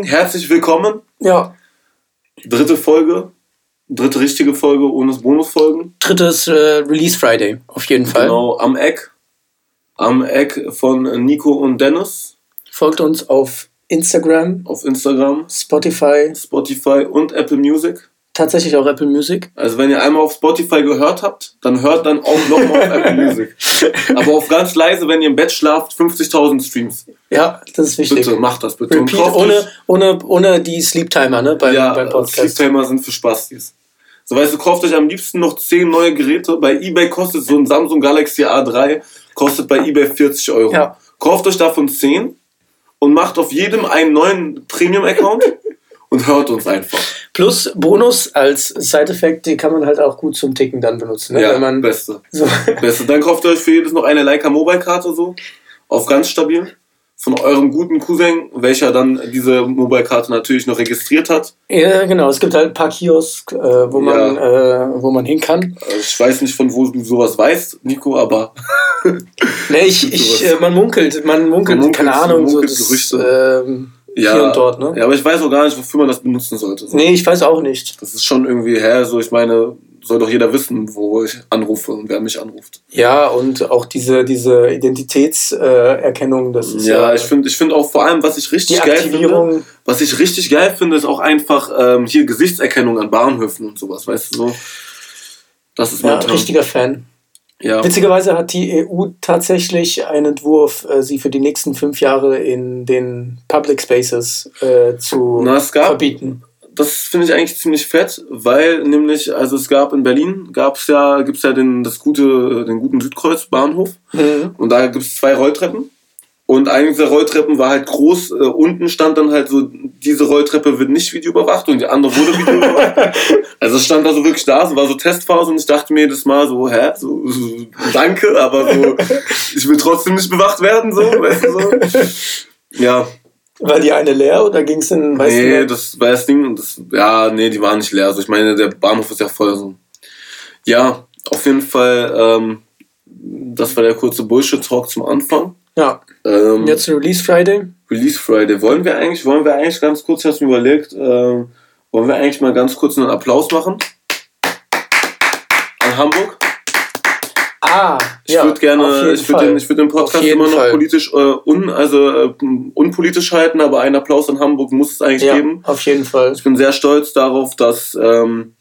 Herzlich willkommen. Ja. Dritte Folge. Dritte richtige Folge ohne Bonusfolgen. Drittes äh, Release Friday, auf jeden Fall. Genau, am Eck. Am Eck von Nico und Dennis. Folgt uns auf Instagram. Auf Instagram. Spotify. Spotify und Apple Music. Tatsächlich auch Apple Music. Also wenn ihr einmal auf Spotify gehört habt, dann hört dann auch nochmal auf Apple Music. Aber auf ganz leise, wenn ihr im Bett schlaft, 50.000 Streams. Ja, das ist wichtig. Bitte, macht das bitte. Repeat, ohne, ohne, ohne die Sleep Timer, ne? Beim, ja, beim Podcast. Sleep Timer sind für Spastis. So weißt du, kauft euch am liebsten noch 10 neue Geräte. Bei eBay kostet so ein Samsung Galaxy A3, kostet bei eBay 40 Euro. Ja. Kauft euch davon 10 und macht auf jedem einen neuen Premium-Account und hört uns einfach. Plus Bonus als Side-Effekt, den kann man halt auch gut zum Ticken dann benutzen. Ne? Ja, Wenn man beste. So. beste. Dann kauft ihr euch für jedes noch eine Leica Mobile-Karte so, auf ganz stabil. Von eurem guten Cousin, welcher dann diese Mobile-Karte natürlich noch registriert hat. Ja, genau. Es gibt halt ein paar Kiosk, äh, wo, man, ja. äh, wo man hin kann. Ich weiß nicht, von wo du sowas weißt, Nico, aber. nee, ich, ich, äh, man munkelt, man munkelt, man munkelt keine Ahnung. Munkelt so, das, Gerüchte. Ähm, ja, hier und dort, ne? Ja, aber ich weiß auch gar nicht, wofür man das benutzen sollte. So. Nee, ich weiß auch nicht. Das ist schon irgendwie, hä, so ich meine, soll doch jeder wissen, wo ich anrufe und wer mich anruft. Ja, und auch diese, diese Identitätserkennung, das ist ja. Ja, ich finde ich find auch vor allem, was ich richtig geil finde, was ich richtig geil finde, ist auch einfach ähm, hier Gesichtserkennung an Bahnhöfen und sowas, weißt du so. Das ist mein ja, richtiger Fan. Ja. Witzigerweise hat die EU tatsächlich einen Entwurf, äh, sie für die nächsten fünf Jahre in den Public Spaces äh, zu Na, gab, verbieten. Das finde ich eigentlich ziemlich fett, weil nämlich, also es gab in Berlin, gab's ja, gibt es ja den, das gute, den guten Südkreuz-Bahnhof mhm. und da gibt es zwei Rolltreppen und eine dieser Rolltreppen war halt groß. Äh, unten stand dann halt so, diese Rolltreppe wird nicht videoüberwacht und die andere wurde videoüberwacht. also es stand da so wirklich da, es war so Testphase und ich dachte mir jedes Mal so, hä, so, so danke, aber so, ich will trotzdem nicht bewacht werden, so, weißt du so. Ja. War die eine leer oder ging es in weißt Nee, du, das war das Ding. Das, ja, nee, die war nicht leer. Also ich meine, der Bahnhof ist ja voll so. Ja, auf jeden Fall, ähm, das war der kurze Bullshit-Talk zum Anfang. Ja. Ähm, Jetzt Release Friday. Release Friday. Wollen wir eigentlich, wollen wir eigentlich ganz kurz, ich habe mir überlegt, äh, wollen wir eigentlich mal ganz kurz einen Applaus machen? An Hamburg? Ah, ich ja, würde gerne, ich würde den, würd den Podcast immer noch Fall. politisch äh, un, also äh, unpolitisch halten, aber einen Applaus an Hamburg muss es eigentlich ja, geben. Auf jeden Fall. Ich bin sehr stolz darauf, dass ähm,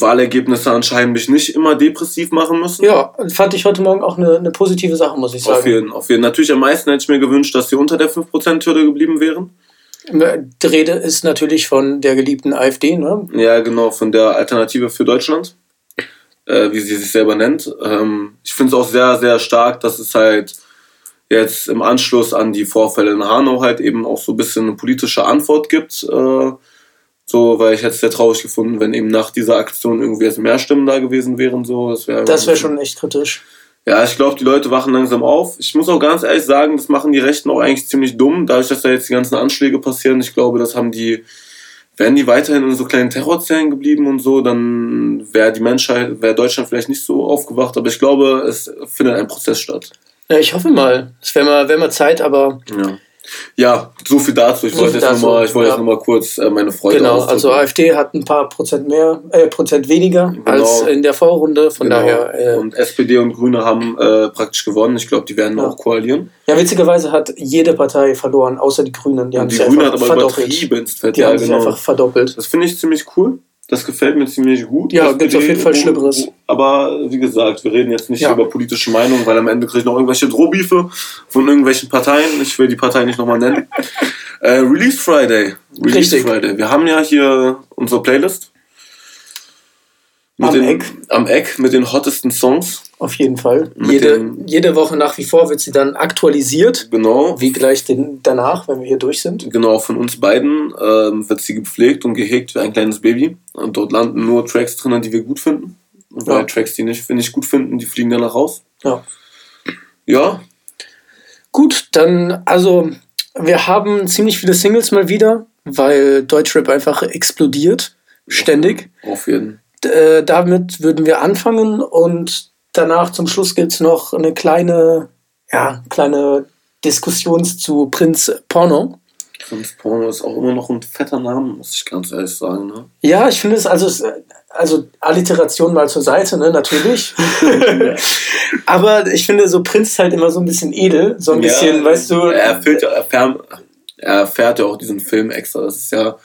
Wahlergebnisse anscheinend mich nicht immer depressiff machen müssen. Ja, fand ich heute Morgen auch eine, eine positive Sache, muss ich sagen. Auf jeden, auf jeden. Natürlich am meisten hätte ich mir gewünscht, dass sie unter der 5%-Hürde geblieben wären. Die Rede ist natürlich von der geliebten AfD, ne? Ja, genau, von der Alternative für Deutschland, äh, wie sie sich selber nennt. Ähm, ich finde es auch sehr, sehr stark, dass es halt jetzt im Anschluss an die Vorfälle in Hanau halt eben auch so ein bisschen eine politische Antwort gibt. Äh, so, weil ich hätte es sehr traurig gefunden, wenn eben nach dieser Aktion irgendwie jetzt mehr Stimmen da gewesen wären. So. Das wäre das wär schon echt kritisch. Ja, ich glaube, die Leute wachen langsam auf. Ich muss auch ganz ehrlich sagen, das machen die Rechten auch eigentlich ziemlich dumm, dadurch, dass da jetzt die ganzen Anschläge passieren. Ich glaube, das haben die, wären die weiterhin in so kleinen Terrorzellen geblieben und so, dann wäre die Menschheit, wäre Deutschland vielleicht nicht so aufgewacht. Aber ich glaube, es findet ein Prozess statt. Ja, ich hoffe mal. Es wäre mal, wär mal Zeit, aber ja. Ja, so viel dazu. Ich so wollte, jetzt dazu, nur mal, ich wollte ja. jetzt mal kurz äh, meine Freude Genau, ausdrücken. also AfD hat ein paar Prozent mehr, äh, Prozent weniger genau. als in der Vorrunde. Von genau. daher. Äh, und SPD und Grüne haben äh, praktisch gewonnen. Ich glaube, die werden ja. auch koalieren. Ja, witzigerweise hat jede Partei verloren, außer die Grünen. Die, haben die Grünen hat aber verdoppelt. Die haben genau. sich einfach verdoppelt. Das finde ich ziemlich cool. Das gefällt mir ziemlich gut. Ja, gibt auf jeden Fall Schlimmeres. Aber wie gesagt, wir reden jetzt nicht ja. über politische Meinungen, weil am Ende kriege ich noch irgendwelche Drohbriefe von irgendwelchen Parteien. Ich will die Partei nicht nochmal nennen. äh, Release Friday. Release Richtig. Friday. Wir haben ja hier unsere Playlist. Mit am den, Eck. Am Eck mit den hottesten Songs. Auf jeden Fall. Jede, jede Woche nach wie vor wird sie dann aktualisiert. Genau. Wie gleich den, danach, wenn wir hier durch sind. Genau, von uns beiden ähm, wird sie gepflegt und gehegt wie ein kleines Baby. Und dort landen nur Tracks drin, die wir gut finden. Und ja. Tracks, die nicht, wir nicht gut finden, die fliegen danach raus. Ja. Ja. Gut, dann, also, wir haben ziemlich viele Singles mal wieder, weil Deutschrap einfach explodiert. Ständig. Auf jeden. Äh, damit würden wir anfangen und danach zum Schluss gibt es noch eine kleine, ja, kleine Diskussion zu Prinz Porno. Prinz Porno ist auch immer noch ein fetter Name, muss ich ganz ehrlich sagen. Ne? Ja, ich finde es, also, also Alliteration mal zur Seite, ne, natürlich. Aber ich finde, so Prinz halt immer so ein bisschen edel, so ein ja, bisschen, weißt du. Er erfüllt ja, er, er fährt ja auch diesen Film extra. Das ist ja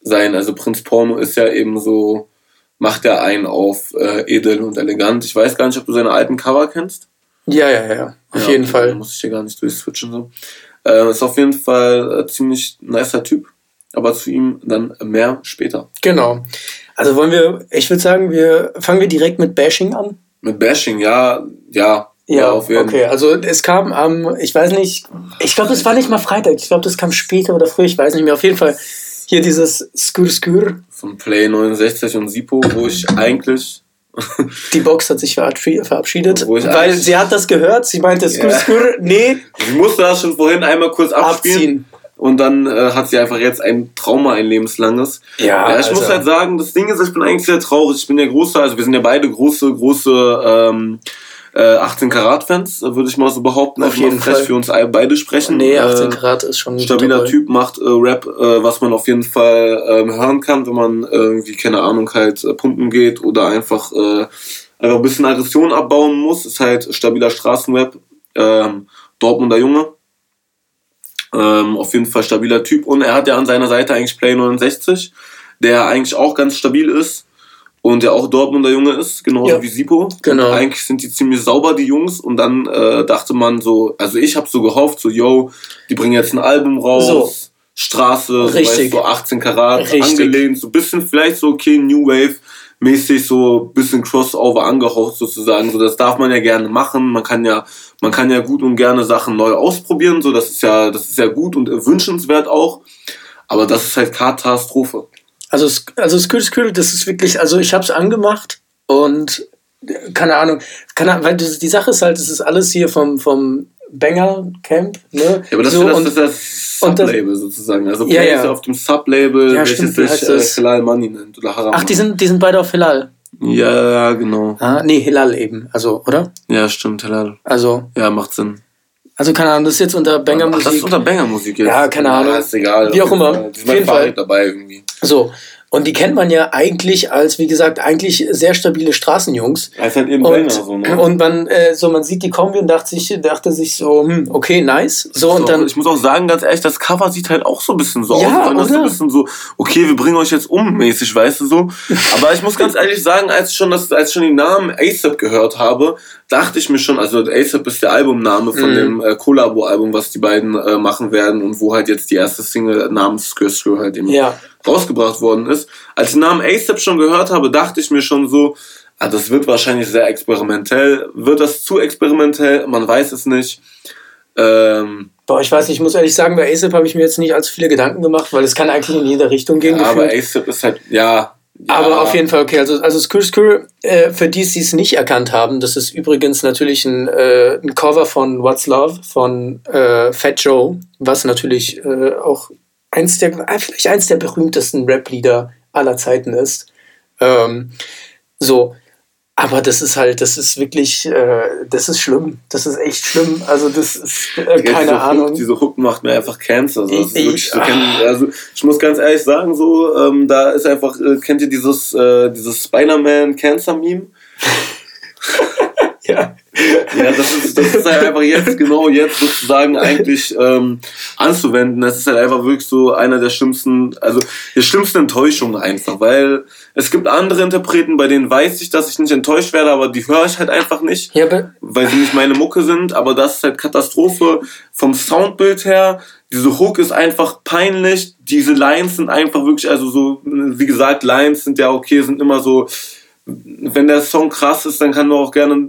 sein, also Prinz Porno ist ja eben so, macht er einen auf äh, edel und elegant. Ich weiß gar nicht, ob du seine alten Cover kennst. Ja, ja, ja, auf ja, jeden okay, Fall. Muss ich hier gar nicht durchswitchen so. Äh, ist auf jeden Fall äh, ziemlich nicer Typ, aber zu ihm dann mehr später. Genau. Also wollen wir, ich würde sagen, wir fangen wir direkt mit Bashing an. Mit Bashing, ja, ja. Ja, auf jeden okay. Also es kam am, ich weiß nicht, ich glaube, das war nicht mal Freitag. Ich glaube, das kam später oder früher, ich weiß nicht mehr. Auf jeden Fall hier dieses Skur Skur. Von Play 69 und Sipo, wo ich eigentlich die Box hat sich verabschiedet, weil sie hat das gehört. Sie meinte, skur, ja. skur, nee. Sie musste das schon vorhin einmal kurz abspielen. Abziehen. Und dann äh, hat sie einfach jetzt ein Trauma, ein lebenslanges. Ja, ja ich also. muss halt sagen, das Ding ist, ich bin eigentlich sehr traurig. Ich bin ja großer, also wir sind ja beide große, große ähm, äh, 18 Karat Fans, würde ich mal so behaupten. Auf jeden Fall. für uns beide sprechen. Nee, 18 äh, Karat ist schon stabiler Typ, macht äh, Rap, äh, was man auf jeden Fall ähm, hören kann, wenn man irgendwie keine Ahnung halt äh, pumpen geht oder einfach äh, einfach ein bisschen Aggression abbauen muss. Ist halt stabiler Straßenrap, ähm, Dortmunder Junge. Ähm, auf jeden Fall stabiler Typ und er hat ja an seiner Seite eigentlich Play 69, der eigentlich auch ganz stabil ist und der auch Dortmunder Junge ist, genauso ja. wie Sipo. Genau. Und eigentlich sind die ziemlich sauber, die Jungs. Und dann äh, dachte man so, also ich habe so gehofft, so, yo, die bringen jetzt ein Album raus. So. Straße, Richtig. So, weißt, so 18 Karat Richtig. angelehnt, so ein bisschen vielleicht so okay, New Wave mäßig so ein bisschen Crossover angehaucht sozusagen. So, das darf man ja gerne machen. Man kann ja, man kann ja gut und gerne Sachen neu ausprobieren. So, das ist ja, das ist ja gut und wünschenswert auch. Aber das ist halt Katastrophe. Also, also Skül Skül, das ist wirklich, also ich habe es angemacht und keine Ahnung, keine, weil die Sache ist halt, es ist alles hier vom, vom Banger Camp, ne? Ja, aber das, so, das, das, das ist das Sublabel sozusagen. Also Play ja, ja. ist auf dem Sublabel, ja, welches stimmt, sich äh, Hilal Money nennt oder Haram. Ach, die sind, die sind beide auf Hilal. Ja, genau. Ah, nee, Hilal eben, also, oder? Ja, stimmt, Hilal. Also. Ja, macht Sinn. Also keine Ahnung, das ist jetzt unter Banger Musik. Ach, das ist unter Banger Musik jetzt. Ja, keine Ahnung. Ja, ist egal. Wie auch immer. Die sind Fall dabei irgendwie. So. Und die kennt man ja eigentlich als, wie gesagt, eigentlich sehr stabile Straßenjungs. Als halt eben und, so, ne? und man, äh, so, man sieht die Kombi und dachte sich, dachte sich so, hm, okay, nice. So, und dann, ich muss auch sagen, ganz ehrlich, das Cover sieht halt auch so ein bisschen so ja, aus. Das so ein bisschen so, okay, wir bringen euch jetzt um, mäßig, weißt du so. Aber ich muss ganz ehrlich sagen, als ich schon, das, als ich schon den Namen ASAP gehört habe, dachte ich mir schon, also ASAP ist der Albumname von mhm. dem äh, Collabo-Album, was die beiden äh, machen werden und wo halt jetzt die erste Single namens Skir halt eben ja. Rausgebracht worden ist. Als ich den Namen ASAP schon gehört habe, dachte ich mir schon so, ah, das wird wahrscheinlich sehr experimentell. Wird das zu experimentell? Man weiß es nicht. Ähm, Boah, ich weiß nicht, ich muss ehrlich sagen, bei ASAP habe ich mir jetzt nicht allzu viele Gedanken gemacht, weil es kann eigentlich in jede Richtung gehen. Ja, aber ASAP ist halt, ja, ja. Aber auf jeden Fall okay. Also, also Skr Skr, äh, für die, die es nicht erkannt haben, das ist übrigens natürlich ein, äh, ein Cover von What's Love von äh, Fat Joe, was natürlich äh, auch eins der, äh, vielleicht eins der berühmtesten Rap-Lieder aller Zeiten ist. Ähm, so, aber das ist halt, das ist wirklich, äh, das ist schlimm. Das ist echt schlimm. Also das ist äh, keine diese Ahnung. Hook, diese Hook macht mir einfach Cancer. Also, ich, so, also ich muss ganz ehrlich sagen, so ähm, da ist einfach, äh, kennt ihr dieses äh, dieses Spider-Man Cancer Meme? ja. Ja, das ist, das ist halt einfach jetzt, genau jetzt sozusagen eigentlich ähm, anzuwenden. Das ist halt einfach wirklich so einer der schlimmsten, also der schlimmsten Enttäuschungen einfach, weil es gibt andere Interpreten, bei denen weiß ich, dass ich nicht enttäuscht werde, aber die höre ich halt einfach nicht, ja, weil sie nicht meine Mucke sind, aber das ist halt Katastrophe vom Soundbild her. Diese Hook ist einfach peinlich, diese Lines sind einfach wirklich, also so, wie gesagt, Lines sind ja okay, sind immer so, wenn der Song krass ist, dann kann du auch gerne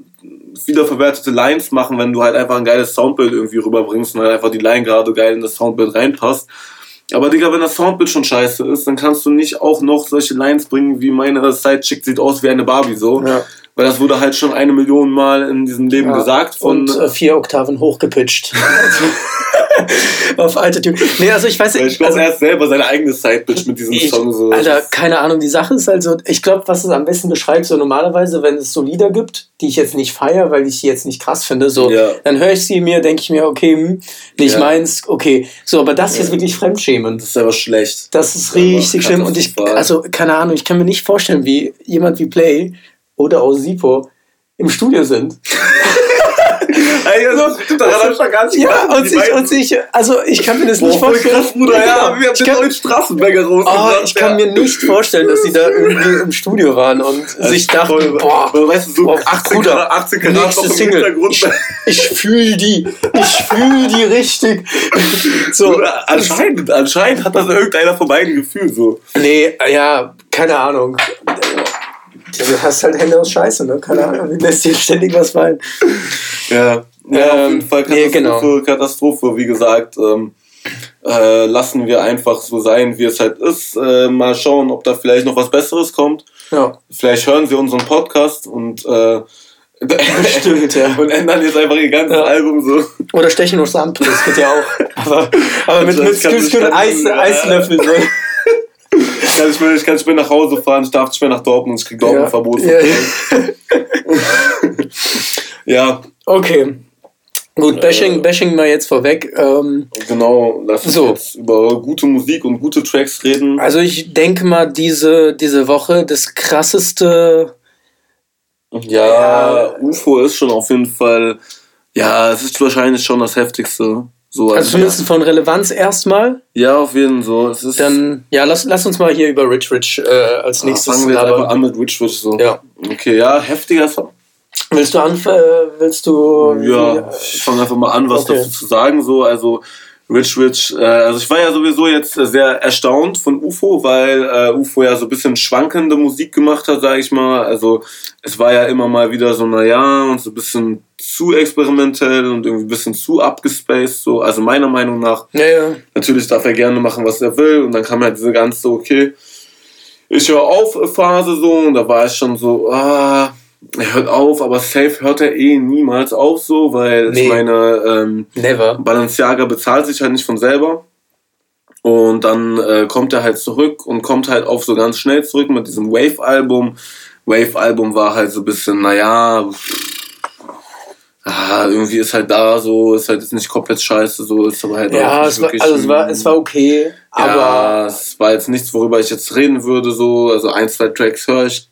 wiederverwertete Lines machen, wenn du halt einfach ein geiles Soundbild irgendwie rüberbringst und halt einfach die Line gerade geil in das Soundbild reinpasst. Aber Digga, wenn das Soundbild schon scheiße ist, dann kannst du nicht auch noch solche Lines bringen, wie meine Sidechick sieht aus wie eine Barbie so. Ja. Weil das wurde halt schon eine Million Mal in diesem Leben ja, gesagt. Von, und äh, vier Oktaven hochgepitcht. auf alte Typen. Nee, also ich weiß nicht. Ich glaube, also, er hat selber seine eigene Sidebitch mit diesem ich, Song. So. Alter, keine Ahnung. Die Sache ist halt so, ich glaube, was es am besten beschreibt, so normalerweise, wenn es so Lieder gibt, die ich jetzt nicht feiere, weil ich sie jetzt nicht krass finde, so, ja. dann höre ich sie mir, denke ich mir, okay, hm, nicht ja. meins, okay. So, aber das ja. ist wirklich Fremdschämen. Das ist aber schlecht. Das ist richtig schlimm. Und ich, also, keine Ahnung, ich kann mir nicht vorstellen, wie jemand wie Play oder Osipo im Studio sind. also, daran ich gar nicht Ja, und sich, und sich, also ich kann mir das Boah, nicht vorstellen. Krass, Bruder, ja, wir haben den neuen Straßenbäcker rausgebracht. Oh, ich kann mir nicht vorstellen, dass sie da irgendwie im Studio waren und das sich dachten, voll, boah, weißt du, so boah, 18 Bruder, 18 Karat nächste Single. Ich, ich fühle die, ich fühle die richtig. So, Bruder, anscheinend, anscheinend hat das irgendeiner von beiden gefühlt so. Nee, ja, keine Ahnung. Du hast halt Hände aus Scheiße, ne? Keine Ahnung, wie lässt dir ständig was fallen. Ja, ja ähm, auf jeden Fall Katastrophe, nee, genau. Katastrophe, wie gesagt. Ähm, äh, lassen wir einfach so sein, wie es halt ist. Äh, mal schauen, ob da vielleicht noch was Besseres kommt. Ja. Vielleicht hören sie unseren Podcast und äh, Stimmt, ja. Und ändern jetzt einfach ihr ganzes ja. Album so. Oder stechen uns ab, das geht ja auch. Aber, aber mit, mit, mit, mit Eis, Eislöffel so kann ich, ich kann nicht mehr nach Hause fahren, ich darf nicht mehr nach Dortmund, ich krieg Dortmund-Verbot. Ja. ja. Okay. Gut, Bashing, äh, Bashing mal jetzt vorweg. Ähm, genau, lass uns so. jetzt über gute Musik und gute Tracks reden. Also ich denke mal, diese, diese Woche das krasseste... Ja, ja, UFO ist schon auf jeden Fall... Ja, es ist wahrscheinlich schon das heftigste. So, also, also zumindest von Relevanz erstmal. Ja, auf jeden Fall. So. Dann, ja, lass, lass uns mal hier über Rich Rich äh, als nächstes ah, Fangen wir einfach an mit Rich Rich so. Ja. Okay, ja, heftiger Song. Willst du anfangen? Äh, willst du. Ja, ich fange einfach mal an, was okay. dazu zu sagen. So, also Rich Rich, äh, also ich war ja sowieso jetzt sehr erstaunt von UFO, weil äh, UFO ja so ein bisschen schwankende Musik gemacht hat, sag ich mal. Also es war ja immer mal wieder so, naja, und so ein bisschen zu experimentell und irgendwie ein bisschen zu abgespaced, so, also meiner Meinung nach. Ja, ja. Natürlich darf er gerne machen, was er will, und dann kam halt diese ganze, okay, ich höre auf Phase so, und da war ich schon so, ah, er hört auf, aber safe hört er eh niemals auf so, weil nee. ich meine, ähm, Never. Balenciaga bezahlt sich halt nicht von selber. Und dann äh, kommt er halt zurück und kommt halt auf so ganz schnell zurück mit diesem Wave-Album. Wave-Album war halt so ein bisschen, naja, ah, irgendwie ist halt da so, ist halt jetzt nicht komplett scheiße, so ist aber halt ja, auch es war, also es war, es war okay, aber ja, es war jetzt nichts, worüber ich jetzt reden würde, so, also ein, zwei Tracks höre ich,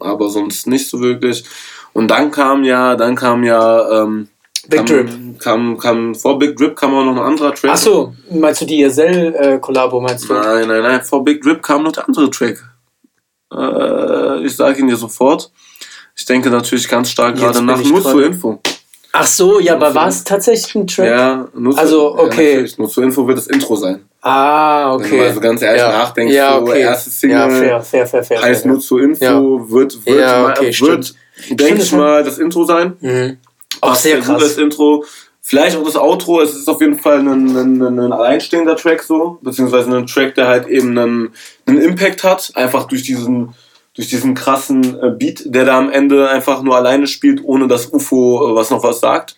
aber sonst nicht so wirklich. Und dann kam ja, dann kam ja, ähm, Big kam, Drip. Kam, kam, vor Big Drip kam auch noch ein anderer Track. Achso, meinst du die Yesel-Kollabo, meinst du? Nein, nein, nein, vor Big Drip kam noch der andere Track. Äh, ich sage ihn dir sofort. Ich denke natürlich ganz stark gerade nach, nur zur Info. Ach so, ja, aber war es tatsächlich ein Track? Ja, nur zu, also, okay. Ja, nur zur Info wird das Intro sein. Ah, okay. Wenn du also ganz ehrlich ja. nachdenkst, ja, okay. so erste Single ja, fair, fair, fair, fair, heißt fair, nur zur Info, ja. wird, wird, ja, okay, mal, wird denke ich mal, das Intro sein. Mhm. Auch sehr krass. Das Intro. Vielleicht auch das Outro, es ist auf jeden Fall ein, ein, ein alleinstehender Track so, beziehungsweise ein Track, der halt eben einen, einen Impact hat, einfach durch diesen durch diesen krassen äh, Beat, der da am Ende einfach nur alleine spielt, ohne dass UFO äh, was noch was sagt.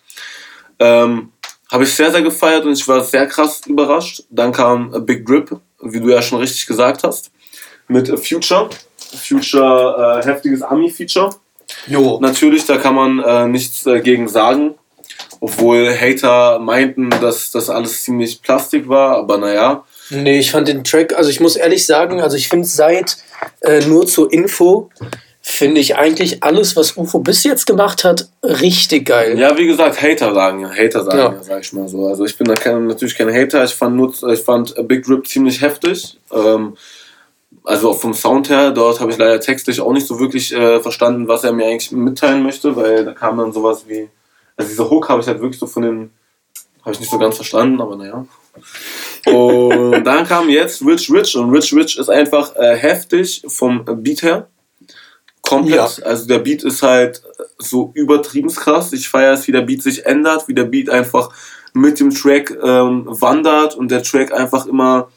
Ähm, Habe ich sehr, sehr gefeiert und ich war sehr krass überrascht. Dann kam Big Grip, wie du ja schon richtig gesagt hast, mit Future. Future, äh, heftiges Ami-Feature. Jo. Natürlich, da kann man äh, nichts dagegen sagen. Obwohl Hater meinten, dass das alles ziemlich Plastik war, aber naja. Nee, ich fand den Track, also ich muss ehrlich sagen, also ich finde seit äh, nur zur Info, finde ich eigentlich alles, was UFO bis jetzt gemacht hat, richtig geil. Ja, wie gesagt, Hater sagen ja, Hater sagen ja, ja sag ich mal so. Also ich bin da kein, natürlich kein Hater, ich fand, nur, ich fand Big Rip ziemlich heftig. Ähm, also vom Sound her, dort habe ich leider textlich auch nicht so wirklich äh, verstanden, was er mir eigentlich mitteilen möchte, weil da kam dann sowas wie, also diese Hook habe ich halt wirklich so von den, habe ich nicht so ganz verstanden, aber naja. Und dann kam jetzt Rich Rich und Rich Rich ist einfach äh, heftig vom Beat her. Komplett. Ja. Also der Beat ist halt so übertrieben krass. Ich feiere es, wie der Beat sich ändert, wie der Beat einfach mit dem Track ähm, wandert und der Track einfach immer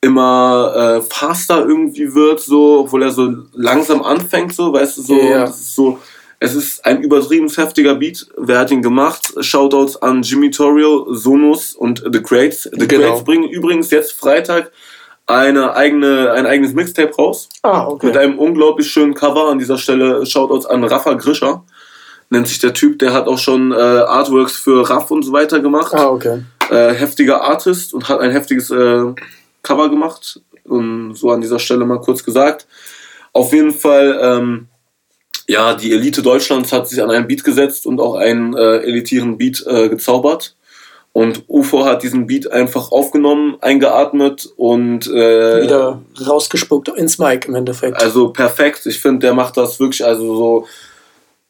immer äh, faster irgendwie wird, so, obwohl er so langsam anfängt, so, weißt du, so, ist so, es ist ein übertrieben heftiger Beat. Wer hat ihn gemacht? Shoutouts an Jimmy Torrio, Sonus und The Crates. The genau. Crates bringen übrigens jetzt Freitag eine eigene, ein eigenes Mixtape raus. Ah, okay. Mit einem unglaublich schönen Cover. An dieser Stelle Shoutouts an Rafa Grischer. Nennt sich der Typ, der hat auch schon äh, Artworks für Raff und so weiter gemacht. Ah, okay. Äh, heftiger Artist und hat ein heftiges äh, Cover gemacht. Und so an dieser Stelle mal kurz gesagt. Auf jeden Fall, ähm, ja, die Elite Deutschlands hat sich an einen Beat gesetzt und auch einen äh, elitären Beat äh, gezaubert. Und UFO hat diesen Beat einfach aufgenommen, eingeatmet und äh, wieder rausgespuckt ins Mic im Endeffekt. Also perfekt. Ich finde, der macht das wirklich, also so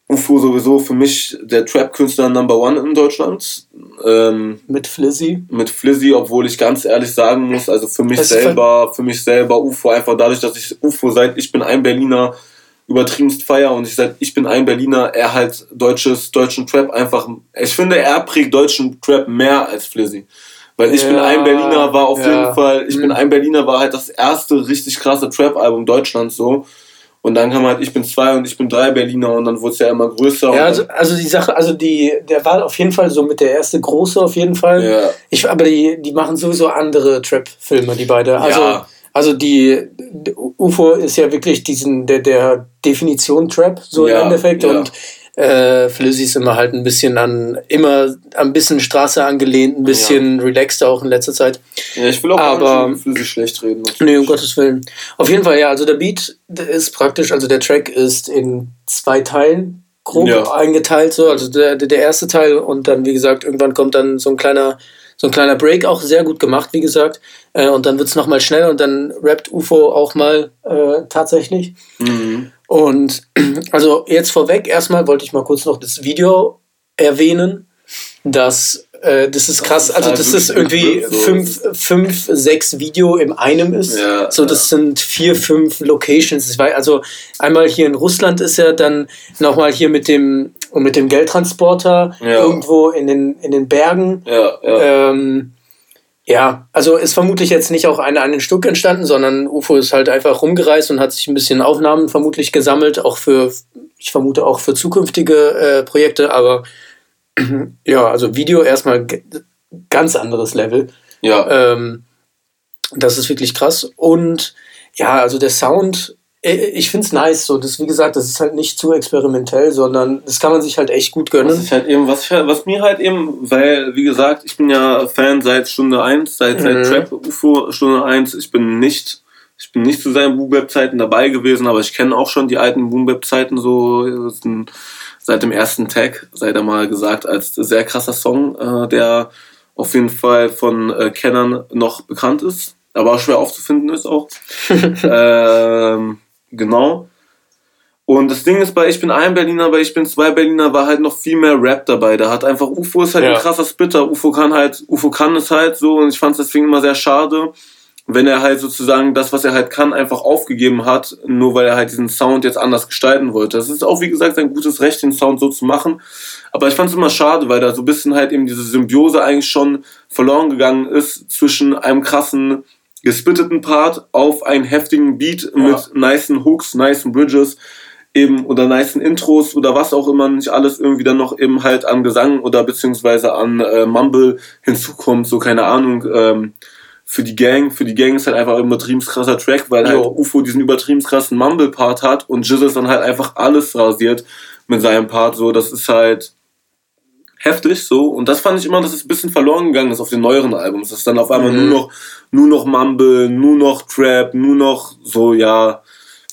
UFO sowieso für mich der Trap-Künstler Number One in Deutschland. Ähm, mit Flizzy. Mit Flizzy, obwohl ich ganz ehrlich sagen muss, also für mich selber, für mich selber UFO einfach dadurch, dass ich UFO seit ich bin ein Berliner übertriebenst feier und ich sag, ich bin ein Berliner, er halt deutsches, deutschen Trap einfach, ich finde, er prägt deutschen Trap mehr als Flizzy. Weil ich ja, bin ein Berliner war auf ja. jeden Fall, ich mhm. bin ein Berliner war halt das erste richtig krasse Trap-Album Deutschlands so. Und dann kam halt, ich bin zwei und ich bin drei Berliner und dann wurde es ja immer größer. Ja, also, also die Sache, also die, der war auf jeden Fall so mit der erste große auf jeden Fall. Ja. Ich, aber die, die machen sowieso andere Trap-Filme, die beide. Also, ja. Also die, UFO ist ja wirklich diesen, der, der Definition Trap, so ja, im Endeffekt. Ja. Und äh, Flizzy ist immer halt ein bisschen an, immer ein bisschen Straße angelehnt, ein bisschen ja. relaxed auch in letzter Zeit. Ja, ich will auch aber Flizzy schlecht reden. Natürlich. Nee, um Gottes Willen. Auf jeden Fall, ja, also der Beat ist praktisch, also der Track ist in zwei Teilen grob ja. eingeteilt, so, also der, der erste Teil und dann, wie gesagt, irgendwann kommt dann so ein kleiner so ein kleiner Break auch sehr gut gemacht, wie gesagt. Äh, und dann wird es nochmal schneller und dann rappt UFO auch mal äh, tatsächlich. Mhm. Und also jetzt vorweg, erstmal wollte ich mal kurz noch das Video erwähnen, dass äh, das ist krass, also das ist irgendwie fünf, fünf, sechs Video in einem ist. Ja, so, das ja. sind vier, fünf Locations. Also einmal hier in Russland ist er, dann nochmal hier mit dem, mit dem Geldtransporter ja. irgendwo in den, in den Bergen. Ja, ja. Ähm, ja, also ist vermutlich jetzt nicht auch eine an ein Stück entstanden, sondern UFO ist halt einfach rumgereist und hat sich ein bisschen Aufnahmen vermutlich gesammelt, auch für, ich vermute auch für zukünftige äh, Projekte, aber ja, also Video erstmal ganz anderes Level. Ja. Ähm, das ist wirklich krass. Und ja, also der Sound, ich finde es nice. So, das, wie gesagt, das ist halt nicht zu experimentell, sondern das kann man sich halt echt gut gönnen. Was, halt eben, was, ich, was mir halt eben, weil, wie gesagt, ich bin ja Fan seit Stunde 1, seit, seit mhm. Trap UFO Stunde 1. Ich bin nicht. Ich bin nicht zu seinen Boom-Web-Zeiten dabei gewesen, aber ich kenne auch schon die alten Boom-Web-Zeiten so. Das ist ein, seit dem ersten Tag, sei da mal gesagt, als sehr krasser Song, äh, der auf jeden Fall von äh, Kennern noch bekannt ist, aber auch schwer aufzufinden ist auch. ähm, genau. Und das Ding ist bei Ich bin ein Berliner, bei Ich bin zwei Berliner war halt noch viel mehr Rap dabei. Da hat einfach UFO ist halt ja. ein krasser Spitter. UFO kann halt, UFO kann es halt so und ich fand es deswegen immer sehr schade, wenn er halt sozusagen das, was er halt kann, einfach aufgegeben hat, nur weil er halt diesen Sound jetzt anders gestalten wollte. Das ist auch, wie gesagt, ein gutes Recht, den Sound so zu machen. Aber ich fand es immer schade, weil da so ein bisschen halt eben diese Symbiose eigentlich schon verloren gegangen ist zwischen einem krassen gespitteten Part auf einen heftigen Beat ja. mit nicen Hooks, nicen Bridges eben oder nicen Intros oder was auch immer nicht alles irgendwie dann noch eben halt an Gesang oder beziehungsweise an äh, Mumble hinzukommt, so keine Ahnung. Ähm, für die Gang, für die Gang ist halt einfach ein übertrieben krasser Track, weil halt UFO diesen übertrieben krassen Mumble-Part hat und Jizzes dann halt einfach alles rasiert mit seinem Part. So, das ist halt heftig so. Und das fand ich immer, dass es ein bisschen verloren gegangen ist auf den neueren Albums. Dass dann auf einmal mhm. nur noch, nur noch Mumble, nur noch Trap, nur noch so, ja,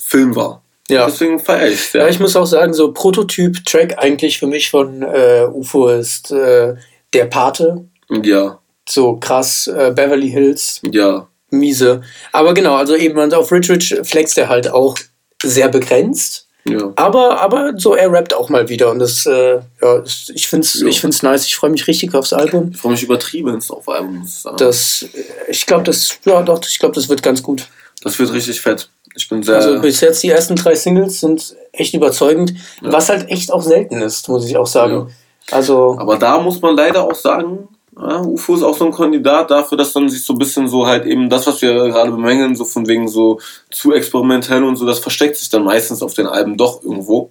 Film war. Ja. Deswegen feiere ich ja. ja, ich muss auch sagen, so Prototyp-Track eigentlich für mich von äh, UFO ist äh, Der Pate. Ja so krass äh, Beverly Hills. Ja. Miese. Aber genau, also eben auf Rich Rich flext er halt auch sehr begrenzt. Ja. Aber, aber so, er rappt auch mal wieder und das, äh, ja, ich finde es ja. ich find's nice. Ich freue mich richtig aufs Album. Ich freue mich übertrieben aufs Album. Das, ich glaube, das, ja doch, ich glaube, das wird ganz gut. Das wird richtig fett. Ich bin sehr. Also bis jetzt die ersten drei Singles sind echt überzeugend, ja. was halt echt auch selten ist, muss ich auch sagen. Also. Aber da muss man leider auch sagen, Ja, UFO ist auch so ein Kandidat dafür, dass dann sich so ein bisschen so halt eben das, was wir gerade bemängeln, so von wegen so zu experimentell und so, das versteckt sich dann meistens auf den Alben doch irgendwo.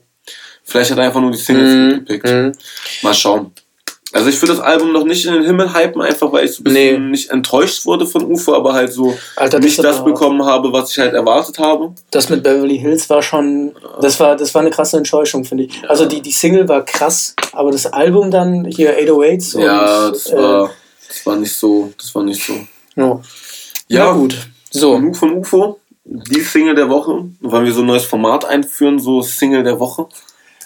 Vielleicht hat er einfach nur die Singles mm, gepickt. Mm. Mal schauen. Also ich würde das Album noch nicht in den Himmel hypen, einfach weil ich so ein bisschen nee. nicht enttäuscht wurde von UFO, aber halt so Alter, nicht das, das bekommen habe, was ich halt erwartet habe. Das mit Beverly Hills war schon, das war, das war eine krasse Enttäuschung, finde ich. Also die, die Single war krass, aber das Album dann, hier 808s Ja, das, äh, war, das war nicht so, das war nicht so. No. Ja, ja gut. So. Genug von UFO. Die Single der Woche. Wollen wir so ein neues Format einführen, so Single der Woche?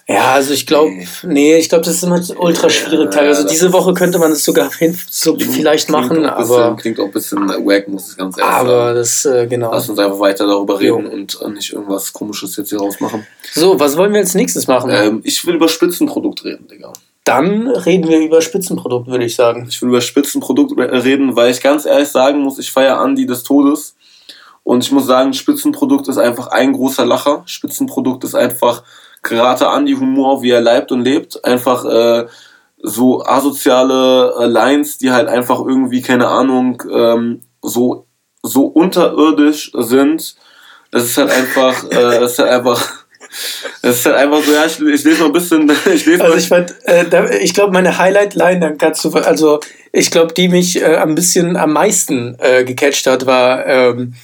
Ja, also ich glaube, nee. nee. ich glaube, das ist immer ultra schwierig. Ja, also diese Woche könnte man es sogar hin, so vielleicht machen, aber. Bisschen, klingt auch ein bisschen wack, muss ich ganz ehrlich aber sagen. Aber das, äh, genau. Lass uns einfach weiter darüber reden jo. und äh, nicht irgendwas Komisches jetzt hier rausmachen. So, was wollen wir als nächstes machen? Ähm, ich will über Spitzenprodukt reden, Digga. Dann reden wir über Spitzenprodukt, würde ich sagen. Ich will über Spitzenprodukt reden, weil ich ganz ehrlich sagen muss, ich feiere Andi des Todes. Und ich muss sagen, Spitzenprodukt ist einfach ein großer Lacher. Spitzenprodukt ist einfach gerade Andy Humor, wie er leibt und lebt, einfach äh, so asoziale äh, Lines, die halt einfach irgendwie, keine Ahnung, ähm, so, so unterirdisch sind. Das ist halt einfach, äh, das ist halt einfach. Das ist halt einfach so, ja, ich, ich lese mal ein bisschen. Ich lese also ich fand, äh, ich glaube, meine Highlight-Line, dann kannst du, also ich glaube, die mich äh, ein bisschen am meisten äh, gecatcht hat, war, ähm,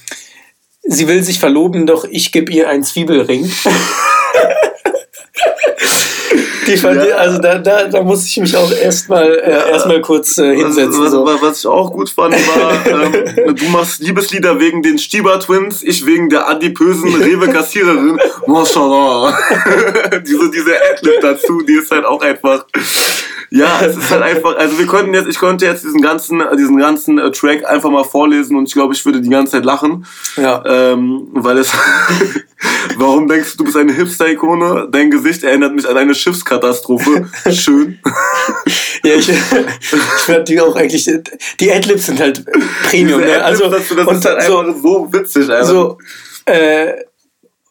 sie will sich verloben, doch ich gebe ihr einen Zwiebelring. Die fand ja. also da, da, da muss ich mich auch erstmal äh, erstmal kurz äh, hinsetzen. Was, was, was, ich auch gut fand, war, ähm, du machst Liebeslieder wegen den Stieber Twins, ich wegen der adipösen Rewe-Kassiererin. Mashallah. diese diese Adlib dazu, die ist halt auch einfach ja, es ist halt einfach, also wir konnten jetzt, ich konnte jetzt diesen ganzen, diesen ganzen äh, Track einfach mal vorlesen und ich glaube, ich würde die ganze Zeit lachen. Ja. Ähm, weil es, warum denkst du, du bist eine Hipster-Ikone? Dein Gesicht erinnert mich an eine Schiffskatastrophe. Schön. ja, ich, ich fand die auch eigentlich, die Adlibs sind halt Premium, ne? Also, das, das und ist halt so, einfach so witzig, Alter. So, äh,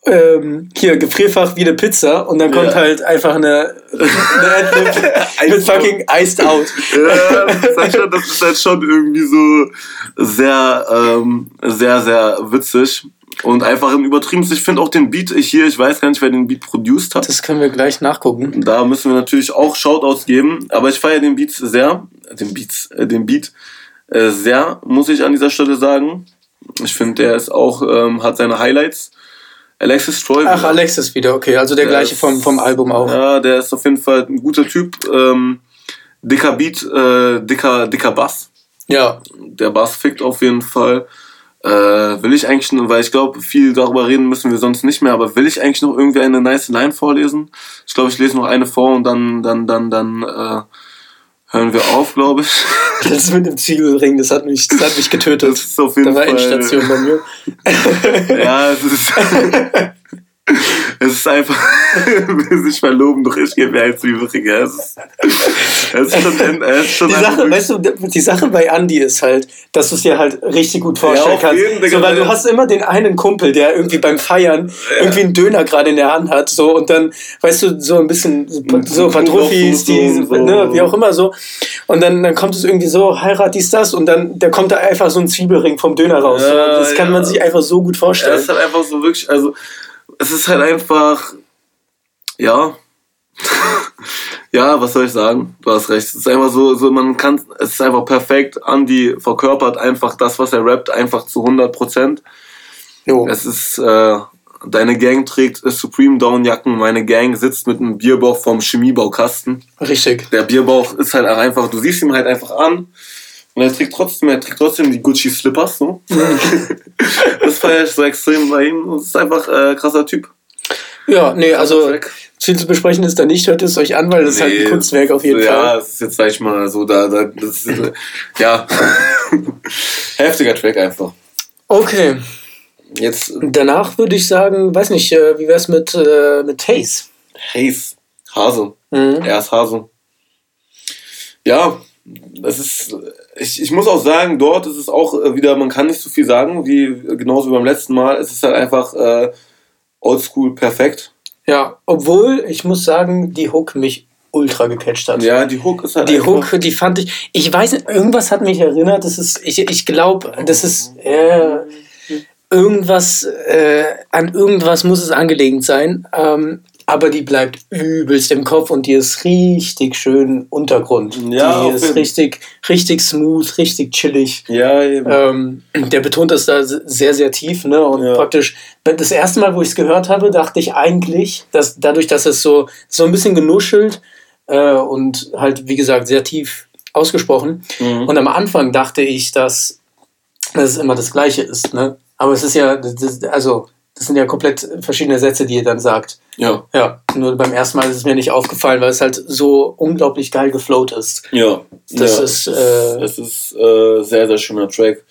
ähm, hier Gefrierfach wie eine Pizza und dann kommt ja. halt einfach eine, eine mit fucking iced out. Ja, das ist, halt schon, das ist halt schon irgendwie so sehr, ähm, sehr, sehr witzig. Und einfach im Übertrieben. Ich finde auch den Beat hier, ich weiß gar nicht, wer den Beat produced hat. Das können wir gleich nachgucken. Da müssen wir natürlich auch Shoutouts geben. Aber ich feiere den Beat sehr. Den Beats, äh, den Beat äh, sehr, muss ich an dieser Stelle sagen. Ich finde, der ist auch, ähm, hat seine Highlights. Alexis Troy. Ach, Alexis wieder, okay. Also der, der gleiche ist, vom, vom Album auch. Ja, der ist auf jeden Fall ein guter Typ. Ähm, dicker Beat, äh, dicker, dicker Bass. Ja. Der Bass fickt auf jeden Fall. Äh, will ich eigentlich, weil ich glaube, viel darüber reden müssen wir sonst nicht mehr, aber will ich eigentlich noch irgendwie eine nice Line vorlesen? Ich glaube, ich lese noch eine vor und dann, dann, dann, dann, äh, hören wir auf, glaube ich. Das mit dem Zwiebelring, das hat mich, das hat mich getötet. Das ist auf jeden da war Fall. Endstation bei mir. ja, es ist. Es ist einfach, sich verloben, doch ich gebe ein Zwiebelring. Es ist, es ist schon, es ist schon die Sache, weißt du, die Sache bei Andy ist halt, dass du es dir halt richtig gut vorstellen ja, kannst. So, weil du hast immer den einen Kumpel, der irgendwie beim Feiern ja. irgendwie einen Döner gerade in der Hand hat, so und dann, weißt du, so ein bisschen so Pantruffis, die, so. ne, wie auch immer so. Und dann, dann kommt es irgendwie so, Heirat, dies, das, und dann da kommt da einfach so ein Zwiebelring vom Döner raus. Ja, das kann man sich einfach so gut vorstellen. Ja, es ist halt einfach so wirklich, also es ist halt einfach, ja, ja, was soll ich sagen? Du hast recht. Es ist einfach so, so man kann, es ist einfach perfekt. Andy verkörpert einfach das, was er rappt, einfach zu 100 Prozent. Es ist, äh, deine Gang trägt Supreme Down Jacken, meine Gang sitzt mit einem Bierbauch vom Chemiebaukasten. Richtig. Der Bierbauch ist halt einfach, du siehst ihn halt einfach an. Und er trägt trotzdem, er trägt trotzdem die Gucci Slippers, so. das feiere ich so extrem bei ihm. Das ist einfach äh, krasser Typ. Ja, nee, also viel zu besprechen ist da nicht. Hört es euch an, weil das nee, ist halt ein Kunstwerk auf jeden so, Fall. Ja, das ist jetzt, sag ich mal, so da, da das ist, ja, heftiger Track einfach. Okay. Jetzt. Danach würde ich sagen, weiß nicht, äh, wie wär's mit, äh, mit Haze? Haze. Hase. Mhm. Er ist Hase. Ja, das ist, ich, ich muss auch sagen, dort ist es auch äh, wieder, man kann nicht so viel sagen, wie genauso wie beim letzten Mal. Es ist halt einfach äh, oldschool perfekt. Ja, obwohl ich muss sagen, die Hook mich ultra gecatcht hat. Ja, die Hook ist halt. Die Hook, die fand ich. Ich weiß nicht, irgendwas hat mich erinnert. Das ist, ich, ich glaube, das ist. Äh, irgendwas, äh, an irgendwas muss es angelegt sein. Ähm, aber die bleibt übelst im Kopf und die ist richtig schön Untergrund. Ja, die ist richtig, richtig smooth, richtig chillig. Ja, eben. Ähm, der betont das da sehr, sehr tief, ne? Und ja. praktisch, das erste Mal, wo ich es gehört habe, dachte ich eigentlich, dass dadurch, dass es so, so ein bisschen genuschelt äh, und halt, wie gesagt, sehr tief ausgesprochen. Mhm. Und am Anfang dachte ich, dass, dass es immer das Gleiche ist, ne? Aber es ist ja, das, also das sind ja komplett verschiedene Sätze, die ihr dann sagt. Ja. Ja. Nur beim ersten Mal ist es mir nicht aufgefallen, weil es halt so unglaublich geil geflowt ist. Ja. Das ja, ist. Äh, das ist äh, sehr, sehr schöner Track.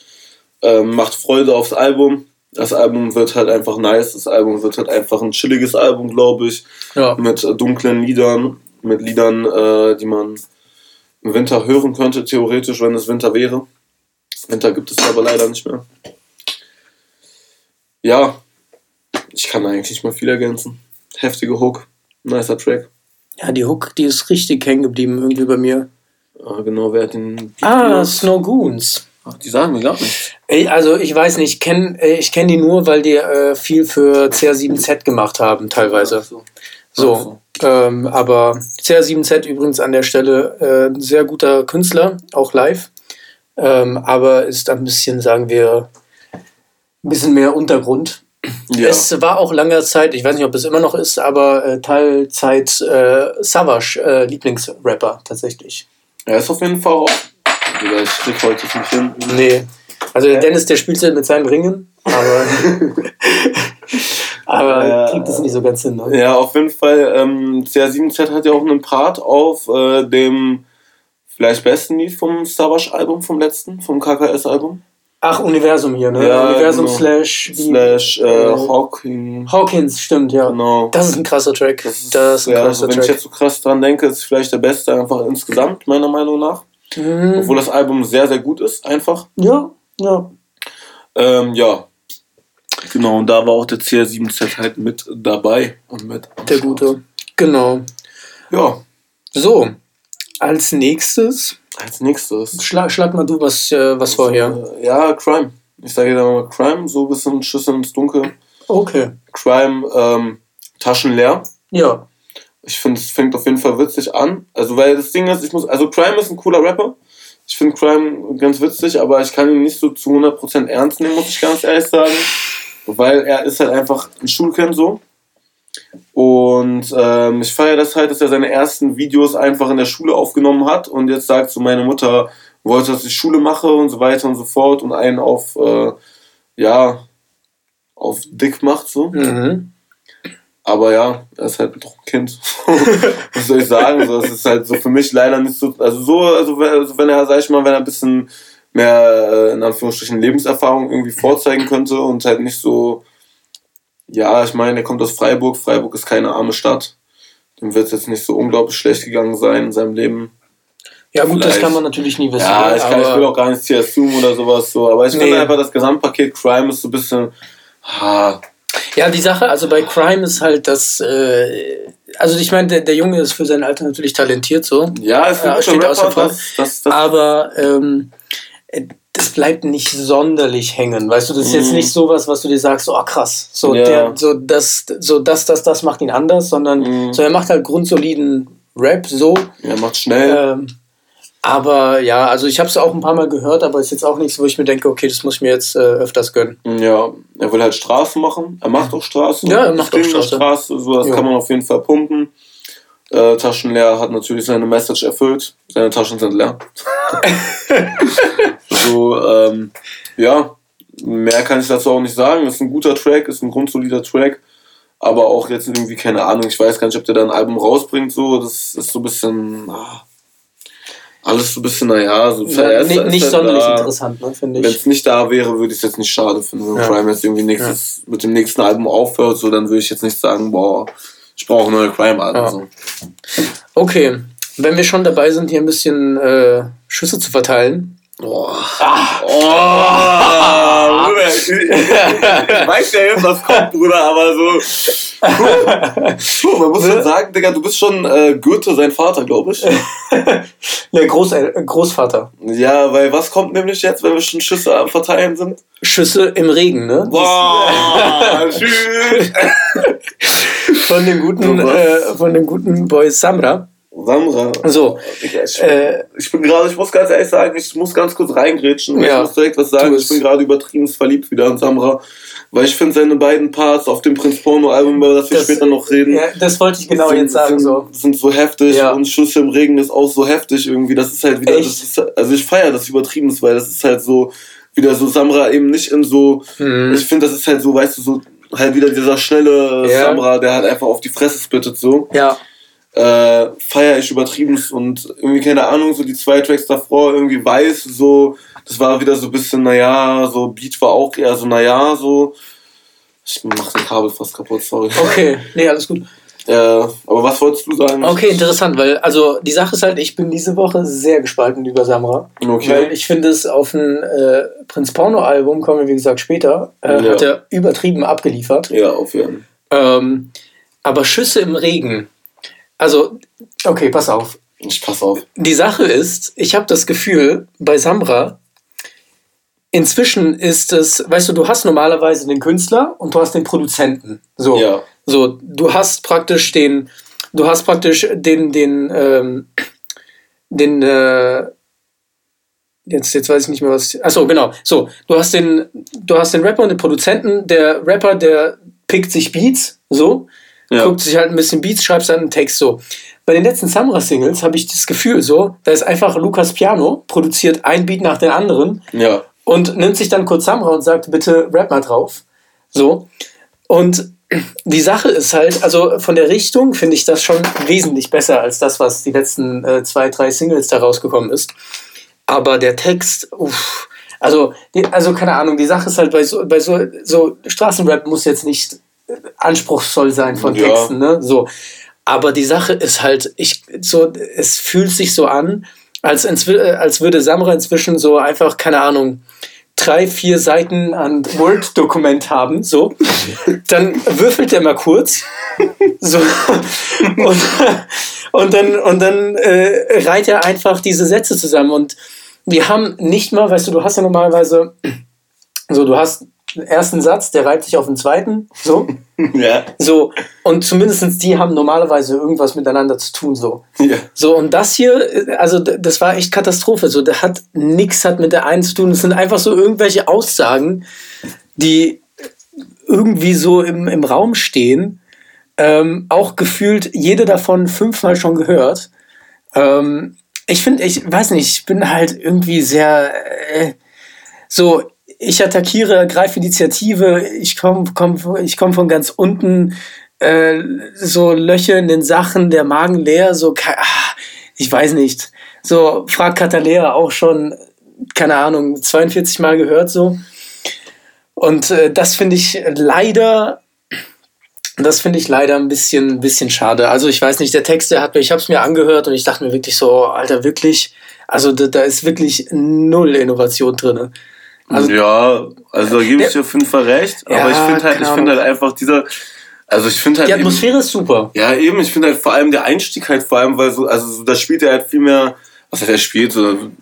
Ähm, macht Freude aufs Album. Das Album wird halt einfach nice. Das Album wird halt einfach ein chilliges Album, glaube ich. Ja. Mit dunklen Liedern. Mit Liedern, äh, die man im Winter hören könnte, theoretisch, wenn es Winter wäre. Winter gibt es aber leider nicht mehr. Ja, ich kann eigentlich nicht mal viel ergänzen. Heftige Hook, nicer Track. Ja, die Hook, die ist richtig hängen geblieben irgendwie bei mir. Ah, genau, wer hat den. Ah, Snow Goons. Ach, die sagen mir gar nicht. Ey, also ich weiß nicht, ich kenne ich kenn die nur, weil die äh, viel für CR7Z gemacht haben, teilweise. Ach so. So, so. Ähm, aber CR7Z übrigens an der Stelle äh, sehr guter Künstler, auch live. Ähm, aber ist ein bisschen, sagen wir, ein bisschen mehr Untergrund. Ja. Es war auch lange Zeit, ich weiß nicht, ob es immer noch ist, aber äh, Teilzeit äh, Savage äh, Lieblingsrapper tatsächlich. Er ist auf jeden Fall auch. Also, ich krieg heute nicht hin. Nee. Also der Dennis, der spielt mit seinen Ringen, aber, aber kriegt es nicht so ganz hin. Ne? Ja, auf jeden Fall. Ähm, CR7Z hat ja auch einen Part auf äh, dem vielleicht besten Lied vom Savage-Album, vom letzten, vom KKS-Album. Ach, Universum hier, ne? Ja, Universum genau. slash. Slash äh, äh, Hawking. Hawkins, stimmt, ja. Genau. Das ist ein krasser Track. Das ist, das ist ein ja, krasser also, wenn Track. ich jetzt so krass dran denke, ist vielleicht der beste einfach insgesamt, meiner Meinung nach. Mhm. Obwohl das Album sehr, sehr gut ist, einfach. Ja, ja. Ähm, ja. Genau, und da war auch der CR7Z halt mit dabei und mit. Der gute. Genau. Ja. So, als nächstes als nächstes. Schlag, schlag mal du was, äh, was vorher. Ja, Crime. Ich sage dir mal Crime, so ein bisschen Schüsse ins Dunkel. Okay. Crime, ähm, Taschen leer. Ja. Ich finde, es fängt auf jeden Fall witzig an. Also, weil das Ding ist, ich muss, also Crime ist ein cooler Rapper. Ich finde Crime ganz witzig, aber ich kann ihn nicht so zu 100% ernst nehmen, muss ich ganz ehrlich sagen. Weil er ist halt einfach ein Schulkind so. Und ähm, ich feiere das halt, dass er seine ersten Videos einfach in der Schule aufgenommen hat und jetzt sagt so, meine Mutter wollte, dass ich Schule mache und so weiter und so fort und einen auf, äh, ja, auf dick macht so. Mhm. Aber ja, er ist halt ein Kind. Was soll ich sagen? So, es ist halt so für mich leider nicht so. Also so, also wenn, also wenn er, sag ich mal, wenn er ein bisschen mehr äh, in Anführungsstrichen Lebenserfahrung irgendwie vorzeigen könnte und halt nicht so ja, ich meine, er kommt aus Freiburg. Freiburg ist keine arme Stadt. Dem wird es jetzt nicht so unglaublich schlecht gegangen sein in seinem Leben. Ja, gut, Vielleicht. das kann man natürlich nie wissen. Ja, ich, kann, ich will auch gar nicht hier assumen oder sowas so. Aber ich nee. finde einfach, das Gesamtpaket Crime ist so ein bisschen. Ha. Ja, die Sache, also bei Crime ist halt das. Äh, also, ich meine, der, der Junge ist für sein Alter natürlich talentiert so. Ja, ist ein äh, steht außer das, das, das, Aber. Ähm, das bleibt nicht sonderlich hängen. Weißt du, das ist mhm. jetzt nicht sowas, was du dir sagst, oh krass, so, ja. der, so, das, so das, das, das macht ihn anders, sondern mhm. so, er macht halt grundsoliden Rap, so. Er macht schnell. Ähm, aber ja, also ich habe es auch ein paar Mal gehört, aber ist jetzt auch nichts, wo ich mir denke, okay, das muss ich mir jetzt äh, öfters gönnen. Ja, er will halt Straßen machen. Er macht auch Straßen. Ja, er macht auch Straße. Straße. So, das ja. kann man auf jeden Fall pumpen. Äh, Taschen leer hat natürlich seine Message erfüllt. Seine Taschen sind leer. so, ähm, ja, mehr kann ich dazu auch nicht sagen. Ist ein guter Track, ist ein grundsolider Track. Aber auch jetzt irgendwie, keine Ahnung, ich weiß gar nicht, ob der da ein Album rausbringt. So, das ist so ein bisschen. Ah, alles so ein bisschen, naja, so ja, nicht, nicht halt sonderlich da. interessant, ne, finde ich. Wenn es nicht da wäre, würde ich es jetzt nicht schade finden. Wenn ja. Crime jetzt irgendwie nächstes, ja. mit dem nächsten Album aufhört, so, dann würde ich jetzt nicht sagen, boah, ich brauche neue Crime-Alben. Ja. So. Okay, wenn wir schon dabei sind, hier ein bisschen äh, Schüsse zu verteilen, Oh. Ah. Oh. Bruder. Ich, ich weiß ja jetzt, was kommt, Bruder, aber so. Puh, man muss schon sagen, Digga, du bist schon äh, Goethe, sein Vater, glaube ich. ja, Groß, äh, Großvater. Ja, weil was kommt nämlich jetzt, wenn wir schon Schüsse am Verteilen sind? Schüsse im Regen, ne? Boah, tschüss. Von dem guten, äh, von dem guten Boy Samra. Samra. So. Ich, äh, ich bin gerade, ich muss ganz ehrlich sagen, ich muss ganz kurz reingrätschen. Ja, ich muss direkt was sagen. Ich bin gerade übertrieben verliebt wieder an Samra. Weil ich finde seine beiden Parts auf dem Prinz Porno Album, über das wir das, später noch reden. Ja, das wollte ich genau sind, jetzt sagen. Sind, so. sind so heftig ja. und Schüsse im Regen ist auch so heftig irgendwie. Das ist halt wieder. Ist, also ich feiere das übertrieben weil das ist halt so wieder so Samra eben nicht in so. Mhm. Ich finde, das ist halt so, weißt du, so halt wieder dieser schnelle ja. Samra, der halt einfach auf die Fresse splittet so. Ja äh, feiere ich übertrieben und irgendwie, keine Ahnung, so die zwei Tracks davor, irgendwie weiß, so, das war wieder so ein bisschen, naja, so Beat war auch eher so, naja, so. Ich mach den Kabel fast kaputt, sorry. Okay, nee, alles gut. Äh, aber was wolltest du sagen? Okay, interessant, weil, also die Sache ist halt, ich bin diese Woche sehr gespalten über Samra. Okay. Weil ich finde es auf ein äh, Prinz Porno-Album, kommen wir wie gesagt später, äh, ja. hat er übertrieben abgeliefert. Ja, auf jeden Fall. Ähm, aber Schüsse im Regen also, okay, pass auf. Ich pass auf. Die Sache ist, ich habe das Gefühl, bei Samra, inzwischen ist es, weißt du, du hast normalerweise den Künstler und du hast den Produzenten. So. Ja. So, du hast praktisch den, du hast praktisch den, den, ähm, den, äh, jetzt, jetzt weiß ich nicht mehr was. Achso, genau. So, du hast den, du hast den Rapper und den Produzenten. Der Rapper, der pickt sich Beats, so ja. guckt sich halt ein bisschen Beats, schreibt dann einen Text so. Bei den letzten Samra-Singles habe ich das Gefühl so, da ist einfach Lukas Piano, produziert ein Beat nach dem anderen ja. und nimmt sich dann kurz Samra und sagt, bitte rap mal drauf. So. Und die Sache ist halt, also von der Richtung finde ich das schon wesentlich besser als das, was die letzten äh, zwei, drei Singles da rausgekommen ist. Aber der Text, uff, also, die, also keine Ahnung, die Sache ist halt bei so, bei so, so Straßenrap muss jetzt nicht anspruchsvoll sein von ja. Texten, ne? So. Aber die Sache ist halt, ich, so, es fühlt sich so an, als, als würde Samra inzwischen so einfach, keine Ahnung, drei, vier Seiten an Word-Dokument haben, so. Dann würfelt er mal kurz, so. Und, und dann, und dann äh, reiht er einfach diese Sätze zusammen. Und wir haben nicht mal, weißt du, du hast ja normalerweise, so, du hast ersten Satz, der reibt sich auf den zweiten, so. ja. So, und zumindest die haben normalerweise irgendwas miteinander zu tun, so. Ja. So, und das hier, also das war echt Katastrophe, so, der hat nichts hat mit der einen zu tun, es sind einfach so irgendwelche Aussagen, die irgendwie so im, im Raum stehen, ähm, auch gefühlt jede davon fünfmal schon gehört. Ähm, ich finde, ich weiß nicht, ich bin halt irgendwie sehr äh, so, ich attackiere, greife Initiative, ich komme komm, ich komm von ganz unten, äh, so Löcher in den Sachen, der Magen leer, so, ach, ich weiß nicht. So, fragt Katalea auch schon, keine Ahnung, 42 Mal gehört so. Und äh, das finde ich leider, das finde ich leider ein bisschen, bisschen schade. Also ich weiß nicht, der Text, der hat mir, ich habe es mir angehört und ich dachte mir wirklich so, Alter, wirklich, also da, da ist wirklich null Innovation drin. Also, ja, also da gebe ich dir auf jeden Fall recht. Ja, aber ich finde halt, ich finde halt einfach dieser, also ich finde halt. Die Atmosphäre eben, ist super. Ja, eben, ich finde halt vor allem der Einstieg halt vor allem, weil so, also so, da spielt er halt viel mehr, was hat er spielt,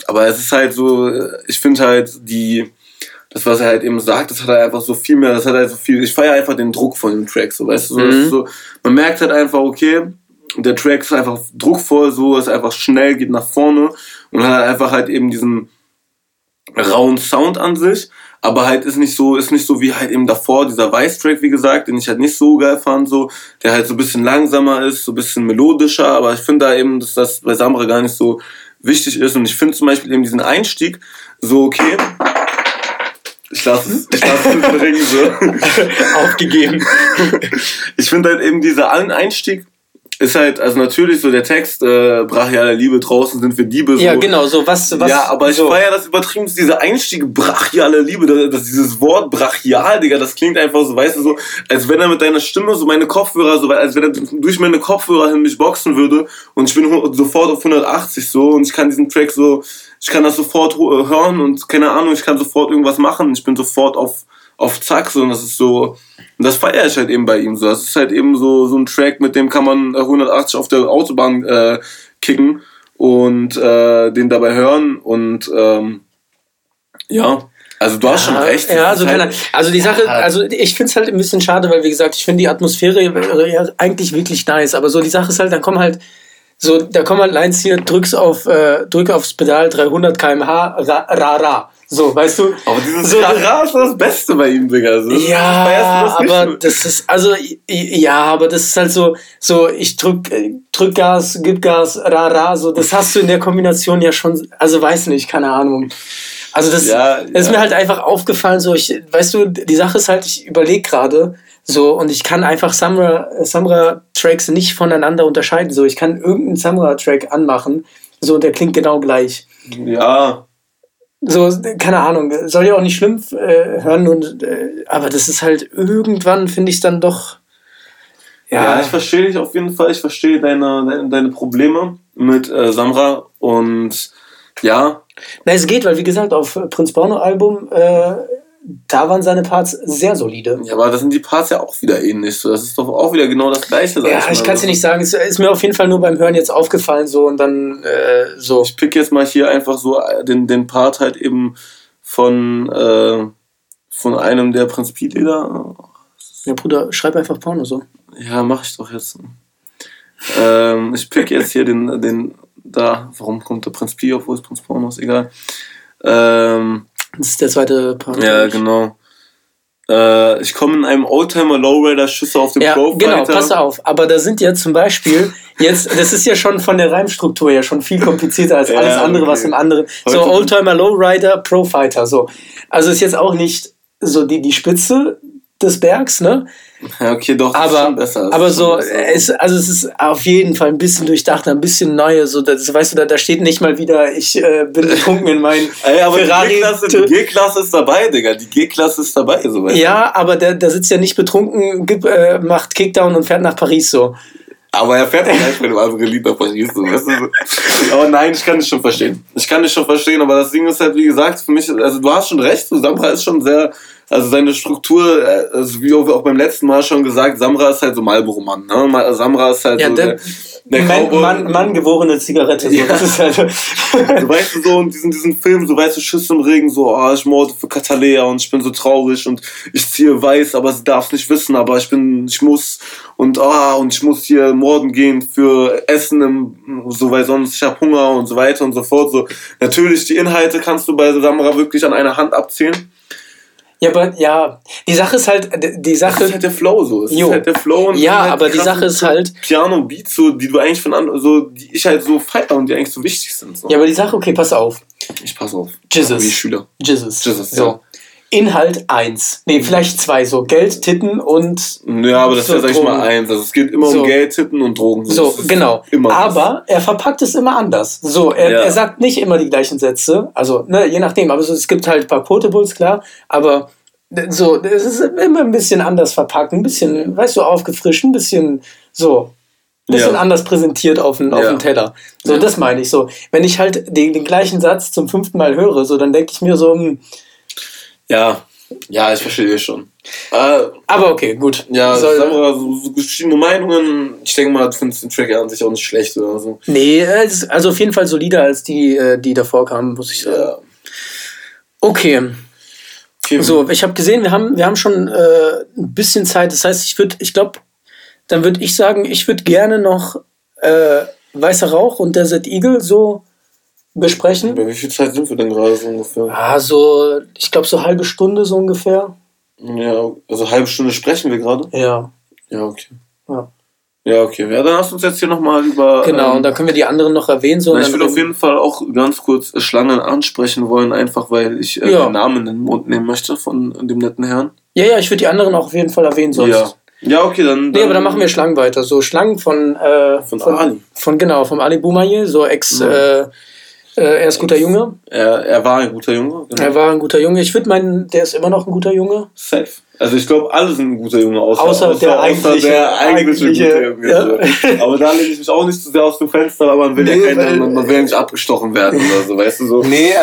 aber es ist halt so, ich finde halt die, das, was er halt eben sagt, das hat er einfach so viel mehr, das hat halt so viel, ich feiere einfach den Druck von dem Track, so, weißt du, so, mhm. so, man merkt halt einfach, okay, der Track ist einfach druckvoll, so, ist einfach schnell, geht nach vorne und hat einfach halt eben diesen, rauen Sound an sich, aber halt ist nicht so, ist nicht so wie halt eben davor dieser Weiß-Track, wie gesagt, den ich halt nicht so geil fand, so, der halt so ein bisschen langsamer ist, so ein bisschen melodischer, aber ich finde da eben, dass das bei Samra gar nicht so wichtig ist und ich finde zum Beispiel eben diesen Einstieg so okay. Ich lasse es, ich lasse es bringen, so. Aufgegeben. Ich finde halt eben dieser Einstieg ist halt, also natürlich so der Text, äh, brachiale Liebe, draußen sind wir Diebe. So. Ja, genau, so was, was. Ja, aber ich so. feiere das übertrieben, diese Einstiege, brachiale Liebe, das, das, dieses Wort brachial, Digga, das klingt einfach so, weißt du, so, als wenn er mit deiner Stimme so meine Kopfhörer, so, als wenn er durch meine Kopfhörer hin mich boxen würde und ich bin sofort auf 180 so und ich kann diesen Track so, ich kann das sofort hören und keine Ahnung, ich kann sofort irgendwas machen, ich bin sofort auf, auf Zack so und das ist so, und das feiere ich halt eben bei ihm so. Das ist halt eben so, so ein Track, mit dem kann man 180 auf der Autobahn äh, kicken und äh, den dabei hören und ähm, ja. Also du hast ja, schon recht. Ja, also, halt, also die Sache, also ich finde es halt ein bisschen schade, weil wie gesagt, ich finde die Atmosphäre ja eigentlich wirklich nice, aber so die Sache ist halt, dann kommen halt so, da kommen halt Lines hier, drückst auf, äh, drück aufs Pedal 300 km/h, ra, ra, ra. So, weißt du? Aber dieses so, Rara ist das Beste bei ihm, Digga. So, ja, das aber das ist, also, ja, aber das ist halt so, so, ich drück, drück Gas, gib Gas, Rara, so, das hast du in der Kombination ja schon, also weiß nicht, keine Ahnung. Also das, ja, ja. ist mir halt einfach aufgefallen, so, ich, weißt du, die Sache ist halt, ich überlege gerade, so, und ich kann einfach Samra-Tracks nicht voneinander unterscheiden. So, ich kann irgendeinen Samra-Track anmachen, so, und der klingt genau gleich. Ja, so, keine Ahnung, soll ja auch nicht schlimm äh, hören, und, äh, aber das ist halt irgendwann, finde ich dann doch. Ja, ja ich verstehe dich auf jeden Fall. Ich verstehe deine, deine, deine Probleme mit äh, Samra und ja. Na, es geht, weil wie gesagt, auf Prinz Porno Album äh, da waren seine Parts sehr solide. Ja, aber das sind die Parts ja auch wieder ähnlich. So. Das ist doch auch wieder genau das Gleiche. Ja, ich, ich kann es dir nicht sagen. Es ist mir auf jeden Fall nur beim Hören jetzt aufgefallen so und dann äh, so. Ich pick jetzt mal hier einfach so den, den Part halt eben von, äh, von einem der Prinz Piet-Lieder. Ja, Bruder, schreib einfach Porno so. Ja, mach ich doch jetzt. ähm, ich pick jetzt hier den, den da. Warum kommt der Prinz Pi, obwohl es Prinz Porno ist? Egal. Ähm, das ist der zweite Part. Ja, genau. Äh, ich komme in einem Oldtimer Lowrider Schüsse auf den ja, Pro Genau, pass auf. Aber da sind ja zum Beispiel jetzt, das ist ja schon von der Reimstruktur ja schon viel komplizierter als ja, alles andere, okay. was im anderen. So Oldtimer Lowrider Pro Fighter. So, also ist jetzt auch nicht so die die Spitze des Bergs, ne? Ja, okay, doch, aber, ist schon besser. aber so, es, also es ist auf jeden Fall ein bisschen durchdacht, ein bisschen neu. So, das, weißt du, da, da steht nicht mal wieder, ich äh, bin betrunken in meinen Ey, aber Ferrari. Die G-Klasse ist dabei, Digga. Die G-Klasse ist dabei, so weißt Ja, du? aber der, der sitzt ja nicht betrunken, gibt, äh, macht Kickdown und fährt nach Paris so. Aber er fährt nicht mit dem anderen Lied nach Paris. So, weißt du? Aber nein, ich kann dich schon verstehen. Ich kann dich schon verstehen, aber das Ding ist halt, wie gesagt, für mich, also du hast schon recht, Samra ist schon sehr also seine Struktur, äh, also wie auch beim letzten Mal schon gesagt, Samra ist halt so Marlboro-Mann. Ne? Samra ist halt ja, so der, der Mann, Mann, Mann geborene Zigarette. So. Ja. Das ist halt so, weißt du, so in diesem, diesem Film, so weißt du, Schüsse im Regen, so, ah, ich morde für Katalea und ich bin so traurig und ich ziehe weiß, aber sie darf es nicht wissen, aber ich bin, ich muss und ah, und ich muss hier morden gehen für Essen, im, so, weil sonst ich habe Hunger und so weiter und so fort. So, natürlich, die Inhalte kannst du bei Samra wirklich an einer Hand abzählen. Ja, aber ja, die Sache ist halt, die Sache. Das ist halt der Flow so. Es jo. ist halt der Flow und Ja, halt aber die Sache ist halt. Piano Beats, so, die du eigentlich von anderen, so, die ich halt so feier und die eigentlich so wichtig sind. So. Ja, aber die Sache, okay, pass auf. Ich pass auf. Jesus. Wie Schüler. Jesus. Jesus. So. Ja. Inhalt 1. Nee, vielleicht zwei, so Geld, Titten und. Ja, aber das so ist ja, sag ich mal, eins. Also es geht immer so. um Geld, Titten und Drogen. So, genau. aber er verpackt es immer anders. So, er, ja. er sagt nicht immer die gleichen Sätze. Also, ne, je nachdem. Aber so, es gibt halt ein paar Quotables, klar. Aber so, es ist immer ein bisschen anders verpackt, ein bisschen, weißt du, aufgefrischt, ein bisschen so. Ein bisschen ja. anders präsentiert auf dem, ja. Teller. So, das meine ich so. Wenn ich halt den, den gleichen Satz zum fünften Mal höre, so, dann denke ich mir so, hm, ja, ja, ich verstehe schon. Äh, Aber okay, gut. Ja, Soll, sagen wir so, so verschiedene Meinungen. Ich denke mal, du findest den Track an sich auch nicht schlecht oder so. Nee, also auf jeden Fall solider als die, äh, die davor kamen, muss ich sagen. Ja. Okay. okay. So, ich habe gesehen, wir haben, wir haben schon äh, ein bisschen Zeit. Das heißt, ich würde, ich glaube, dann würde ich sagen, ich würde gerne noch äh, Weißer Rauch und Desert Eagle so besprechen. Wie viel Zeit sind wir denn gerade so ungefähr? Ah, so, ich glaube, so eine halbe Stunde so ungefähr. Ja, also eine halbe Stunde sprechen wir gerade? Ja. Ja, okay. Ja. Ja, okay. Ja, dann du uns jetzt hier nochmal über. Genau, ähm, und dann können wir die anderen noch erwähnen. So ich würde auf jeden Fall auch ganz kurz Schlangen ansprechen wollen, einfach weil ich äh, ja. den Namen in den Mund nehmen möchte von dem netten Herrn. Ja, ja, ich würde die anderen auch auf jeden Fall erwähnen sonst. Ja. Ja, okay, dann. dann nee, aber dann machen wir Schlangen weiter. So Schlangen von. Äh, von, von Ali. Von, genau, vom Ali Boumaye, so Ex. Äh, er ist guter Junge. Er, er war ein guter Junge. Genau. Er war ein guter Junge. Ich würde meinen, der ist immer noch ein guter Junge. Safe. Also ich glaube, alle sind ein guter Junge, außer, außer, außer der, eigentliche, der eigentliche, eigentliche gute Junge. Ja. Aber da lege ich mich auch nicht zu sehr aus dem Fenster, aber man will nee, ja keine, man, man, will ja nicht abgestochen werden oder so, weißt du so. Nee,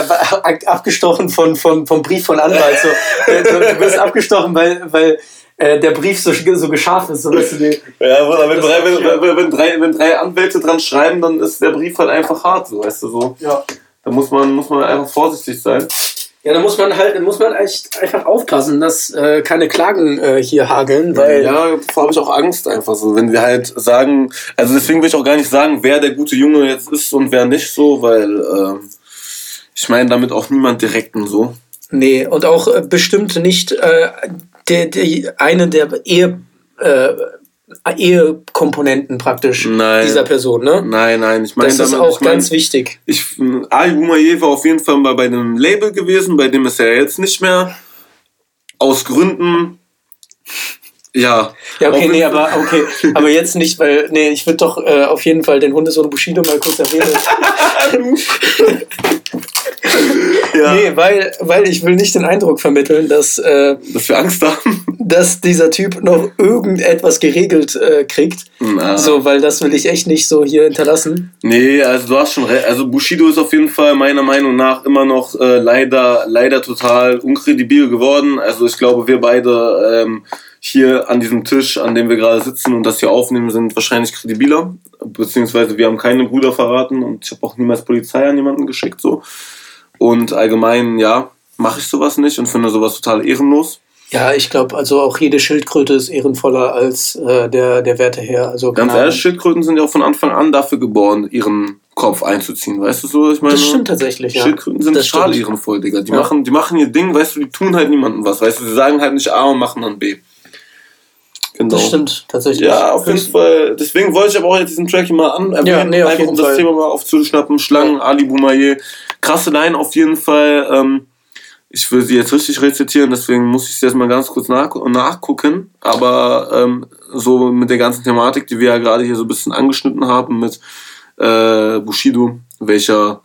abgestochen von, von, vom Brief von Anwalt. So. du wirst abgestochen, weil, weil äh, der Brief so, so geschafft ist. So, weißt du, die, ja, wenn drei, wenn, wenn, wenn, drei, wenn drei Anwälte dran schreiben, dann ist der Brief halt einfach hart, so, weißt du so. Ja. Da muss man, muss man einfach vorsichtig sein. Ja, da muss man halt, da muss man echt einfach aufpassen, dass äh, keine Klagen äh, hier hageln, weil. Ja, davor habe ich auch Angst einfach so, wenn wir halt sagen, also deswegen will ich auch gar nicht sagen, wer der gute Junge jetzt ist und wer nicht so, weil äh, ich meine damit auch niemand direkten so. Nee, und auch äh, bestimmt nicht äh, der, der, eine der Ehe, äh, Ehekomponenten praktisch nein. dieser Person, ne? Nein, nein, ich meine, das ist auch mein, ganz wichtig. Ich, Ali Boumaier war auf jeden Fall mal bei einem Label gewesen, bei dem ist er jetzt nicht mehr. Aus Gründen, ja. Ja, okay, nee, aber okay, aber jetzt nicht, weil, nee, ich würde doch äh, auf jeden Fall den Hundesohn Bushido mal kurz erwähnen. ja. Nee, weil, weil ich will nicht den Eindruck vermitteln, dass, äh, dass wir Angst haben. Dass dieser Typ noch irgendetwas geregelt äh, kriegt. Na. So, weil das will ich echt nicht so hier hinterlassen. Nee, also du hast schon recht. Also Bushido ist auf jeden Fall meiner Meinung nach immer noch äh, leider, leider total unkredibil geworden. Also ich glaube, wir beide ähm, hier an diesem Tisch, an dem wir gerade sitzen und das hier aufnehmen, sind wahrscheinlich kredibiler. Beziehungsweise wir haben keine Brüder verraten und ich habe auch niemals Polizei an jemanden geschickt. so. Und allgemein, ja, mache ich sowas nicht und finde sowas total ehrenlos. Ja, ich glaube, also auch jede Schildkröte ist ehrenvoller als äh, der, der Werteherr. Also, Ganz ehrlich, Schildkröten sind ja auch von Anfang an dafür geboren, ihren Kopf einzuziehen. Weißt du so, ich meine? Das stimmt tatsächlich, ja. Schildkröten sind total ehrenvoll, Digga. Die, ja. machen, die machen ihr Ding, weißt du, die tun halt niemandem was. Weißt du, sie sagen halt nicht A und machen dann B. Genau. Das stimmt, tatsächlich. Ja, auf jeden Fall. Deswegen wollte ich aber auch jetzt diesen Track hier mal an erwähnen, ja, nee, einfach um das Fall. Thema mal aufzuschnappen. Schlangen, ja. Ali Boumaier. Krasse Line auf jeden Fall. Ähm, ich will sie jetzt richtig rezitieren, deswegen muss ich sie jetzt mal ganz kurz nach nachgucken. Aber ähm, so mit der ganzen Thematik, die wir ja gerade hier so ein bisschen angeschnitten haben mit äh, Bushido, welcher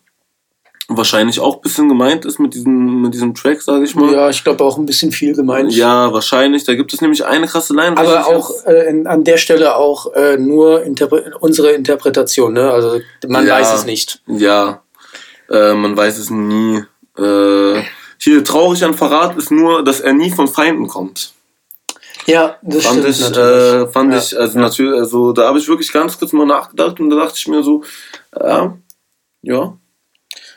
wahrscheinlich auch ein bisschen gemeint ist mit diesem, mit diesem Track, sage ich mal. Ja, ich glaube auch ein bisschen viel gemeint. Ja, wahrscheinlich. Da gibt es nämlich eine krasse Line. Aber auch äh, in, an der Stelle auch äh, nur Interpre unsere Interpretation, ne? Also man ja, weiß es nicht. Ja, äh, man weiß es nie. Äh, hier traurig an Verrat ist nur, dass er nie von Feinden kommt. Ja, das fand stimmt ich, natürlich. Äh, fand ja. ich, also ja. natürlich, also da habe ich wirklich ganz kurz mal nachgedacht und da dachte ich mir so, ja,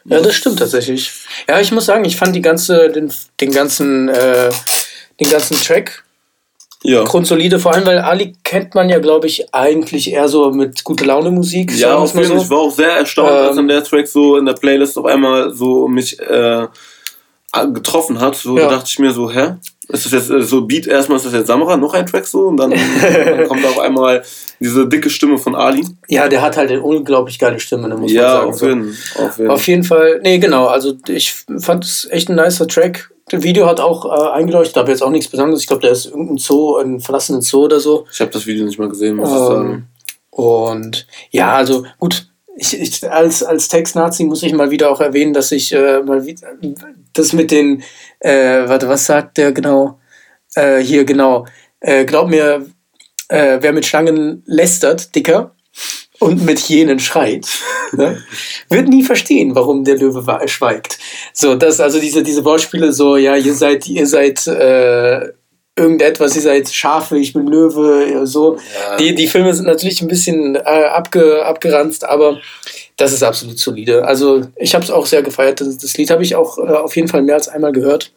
ja, das stimmt tatsächlich. Ja, ich muss sagen, ich fand die ganze, den, den ganzen, äh, den ganzen Track ja. grundsolide, vor allem weil Ali kennt man ja, glaube ich, eigentlich eher so mit gute Laune Musik. Ja, auf jeden Fall. So. Ich war auch sehr erstaunt, ähm, als an der Track so in der Playlist auf einmal so mich äh, getroffen hat. So ja. dachte ich mir so, hä? Ist das jetzt äh, so Beat erstmal ist das jetzt Samra, noch ein Track so und dann, dann kommt auf einmal diese dicke Stimme von Ali. Ja, der hat halt eine unglaublich geile Stimme, muss ja, man sagen. Auf jeden, auf. Auf jeden Fall, nee, genau, also ich fand es echt ein nicer Track. Das Video hat auch äh, eingeleuchtet, habe jetzt auch nichts Besonderes. Ich glaube, der ist irgendein Zoo, ein verlassenen Zoo oder so. Ich habe das Video nicht mal gesehen, muss ähm, ich sagen. Und ja, also gut, ich, ich, als, als Text-Nazi muss ich mal wieder auch erwähnen, dass ich äh, mal wieder das mit den, äh, warte, was sagt der genau? Äh, hier, genau. Äh, glaub mir, äh, wer mit Schlangen lästert, dicker, und mit jenen schreit, ne, wird nie verstehen, warum der Löwe schweigt. So, das, also diese, diese Wortspiele, so, ja, ihr seid, ihr seid, äh, irgendetwas, ihr seid Schafe, ich bin Löwe, so. Ja. Die, die Filme sind natürlich ein bisschen äh, abge, abgeranzt, aber das ist absolut solide. Also ich habe es auch sehr gefeiert. Das, das Lied habe ich auch äh, auf jeden Fall mehr als einmal gehört.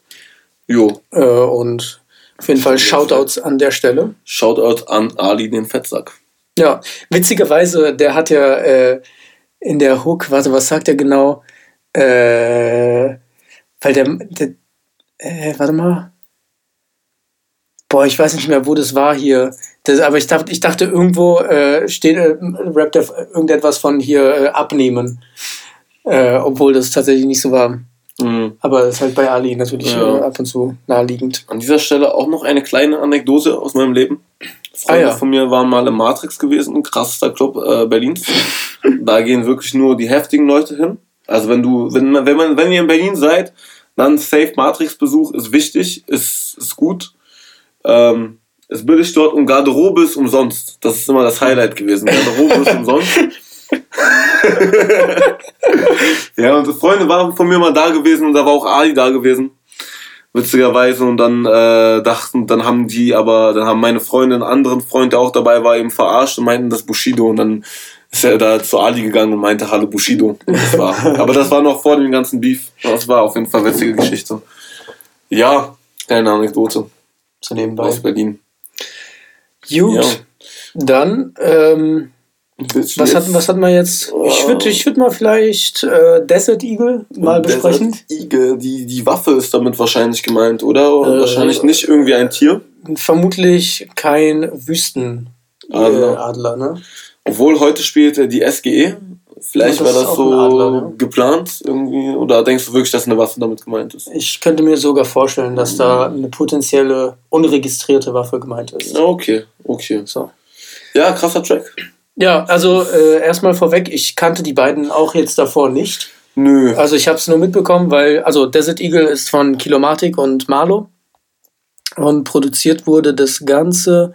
Jo. Äh, und auf jeden Fall Shoutouts an der Stelle. Shoutout an Ali den Fettsack. Ja, witzigerweise, der hat ja äh, in der Hook, warte, was sagt er genau? Äh, weil der, der äh, warte mal, boah, ich weiß nicht mehr, wo das war hier. Das, aber ich dachte, ich dachte irgendwo äh, steht, äh, rappt irgendetwas von hier äh, abnehmen. Äh, obwohl das tatsächlich nicht so war. Mhm. Aber das ist halt bei Ali natürlich ja. äh, ab und zu naheliegend. An dieser Stelle auch noch eine kleine Anekdote aus meinem Leben. Freunde ah, ja. von mir waren mal im Matrix gewesen, krassester Club äh, Berlins. da gehen wirklich nur die heftigen Leute hin. Also wenn du, wenn wenn man, wenn ihr in Berlin seid, dann Safe Matrix Besuch ist wichtig, ist, ist gut. Ähm, ist billig dort und Garderobe ist umsonst. Das ist immer das Highlight gewesen. Garderobe ist umsonst. ja, und Freunde waren von mir mal da gewesen und da war auch Ali da gewesen. Witzigerweise. Und dann äh, dachten, dann haben die, aber dann haben meine Freunde einen anderen Freund, der auch dabei war, eben verarscht und meinten das Bushido. Und dann ist er da zu Ali gegangen und meinte Hallo Bushido. Das war, aber das war noch vor dem ganzen Beef. Das war auf jeden Fall eine witzige Geschichte. Ja, kleine Anekdote. Zu nebenbei. Aus Berlin. Gut. Ja. Dann, ähm, was hat, was hat man jetzt? Ich würde ich würd mal vielleicht äh, Desert Eagle mal Desert besprechen. Eagle, die, die Waffe ist damit wahrscheinlich gemeint, oder? Äh, wahrscheinlich nicht irgendwie ein Tier. Vermutlich kein Wüstenadler, ne? Obwohl heute spielt die SGE. Vielleicht war das so Adler, ne? geplant irgendwie. Oder denkst du wirklich, dass eine Waffe damit gemeint ist? Ich könnte mir sogar vorstellen, dass da eine potenzielle unregistrierte Waffe gemeint ist. Okay, okay. So. Ja, krasser Track. Ja, also äh, erstmal vorweg, ich kannte die beiden auch jetzt davor nicht. Nö. Also ich habe es nur mitbekommen, weil, also Desert Eagle ist von Kilomatic und Marlo. Und produziert wurde das Ganze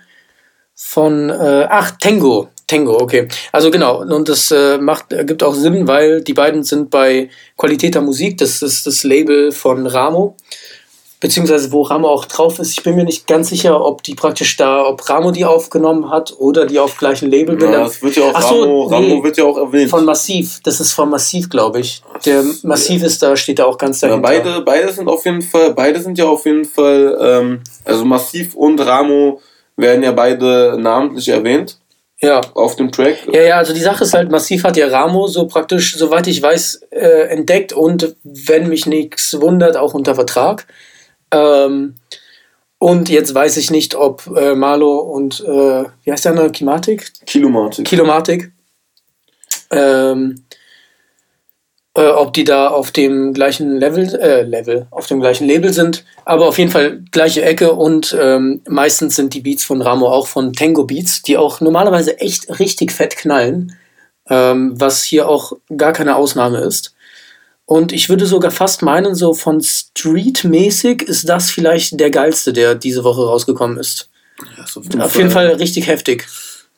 von, äh, ach, Tango. Tango, okay. Also genau, und das äh, macht, ergibt auch Sinn, weil die beiden sind bei Qualität der Musik, das ist das Label von Ramo beziehungsweise wo Ramo auch drauf ist. Ich bin mir nicht ganz sicher, ob die praktisch da, ob Ramo die aufgenommen hat oder die auf gleichen Label. Ja, das wird ja auch Ach Ramo, Ramo nee, wird ja auch erwähnt. Von Massiv, das ist von Massiv, glaube ich. Der Massiv ist da, steht da auch ganz dahinter. Ja, beide, beide sind auf jeden Fall, beide sind ja auf jeden Fall, ähm, also Massiv und Ramo werden ja beide namentlich erwähnt. Ja. Auf dem Track. Ja, ja, also die Sache ist halt, Massiv hat ja Ramo so praktisch, soweit ich weiß, äh, entdeckt und wenn mich nichts wundert, auch unter Vertrag. Ähm, und jetzt weiß ich nicht, ob äh, Marlo und, äh, wie heißt der andere, Kimatik? Kilomatik. Kilomatik. Ähm, äh, ob die da auf dem gleichen Level, äh, Level, auf dem gleichen Label sind. Aber auf jeden Fall gleiche Ecke und ähm, meistens sind die Beats von Ramo auch von Tango Beats, die auch normalerweise echt richtig fett knallen, ähm, was hier auch gar keine Ausnahme ist. Und ich würde sogar fast meinen, so von Street-mäßig ist das vielleicht der geilste, der diese Woche rausgekommen ist. Ja, auf, jeden, auf jeden Fall richtig heftig.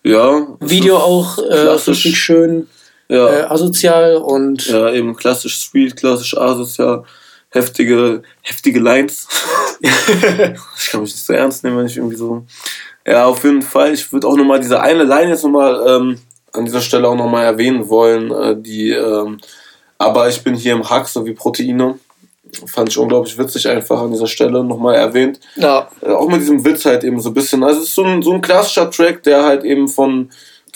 Ja. Video auch äh, richtig schön ja. äh, asozial und. Ja, eben klassisch Street, klassisch asozial. Heftige, heftige Lines. ich kann mich nicht so ernst nehmen, wenn ich irgendwie so. Ja, auf jeden Fall. Ich würde auch nochmal diese eine Line jetzt nochmal ähm, an dieser Stelle auch nochmal erwähnen wollen, äh, die. Ähm, aber ich bin hier im Hack, so wie Proteine. Fand ich unglaublich witzig, einfach an dieser Stelle nochmal erwähnt. Ja. Äh, auch mit diesem Witz halt eben so ein bisschen. Also, es ist so ein, so ein klassischer Track, der halt eben von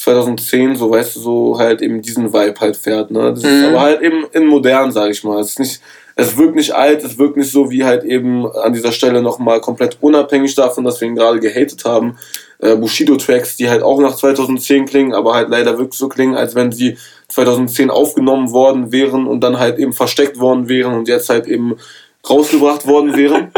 2010, so weißt du, so halt eben diesen Vibe halt fährt. Ne? Das mhm. ist aber halt eben in modern, sag ich mal. Es ist nicht. Es wirkt nicht alt, es wirkt nicht so wie halt eben an dieser Stelle nochmal komplett unabhängig davon, dass wir ihn gerade gehatet haben. Äh, Bushido-Tracks, die halt auch nach 2010 klingen, aber halt leider wirklich so klingen, als wenn sie 2010 aufgenommen worden wären und dann halt eben versteckt worden wären und jetzt halt eben rausgebracht worden wären.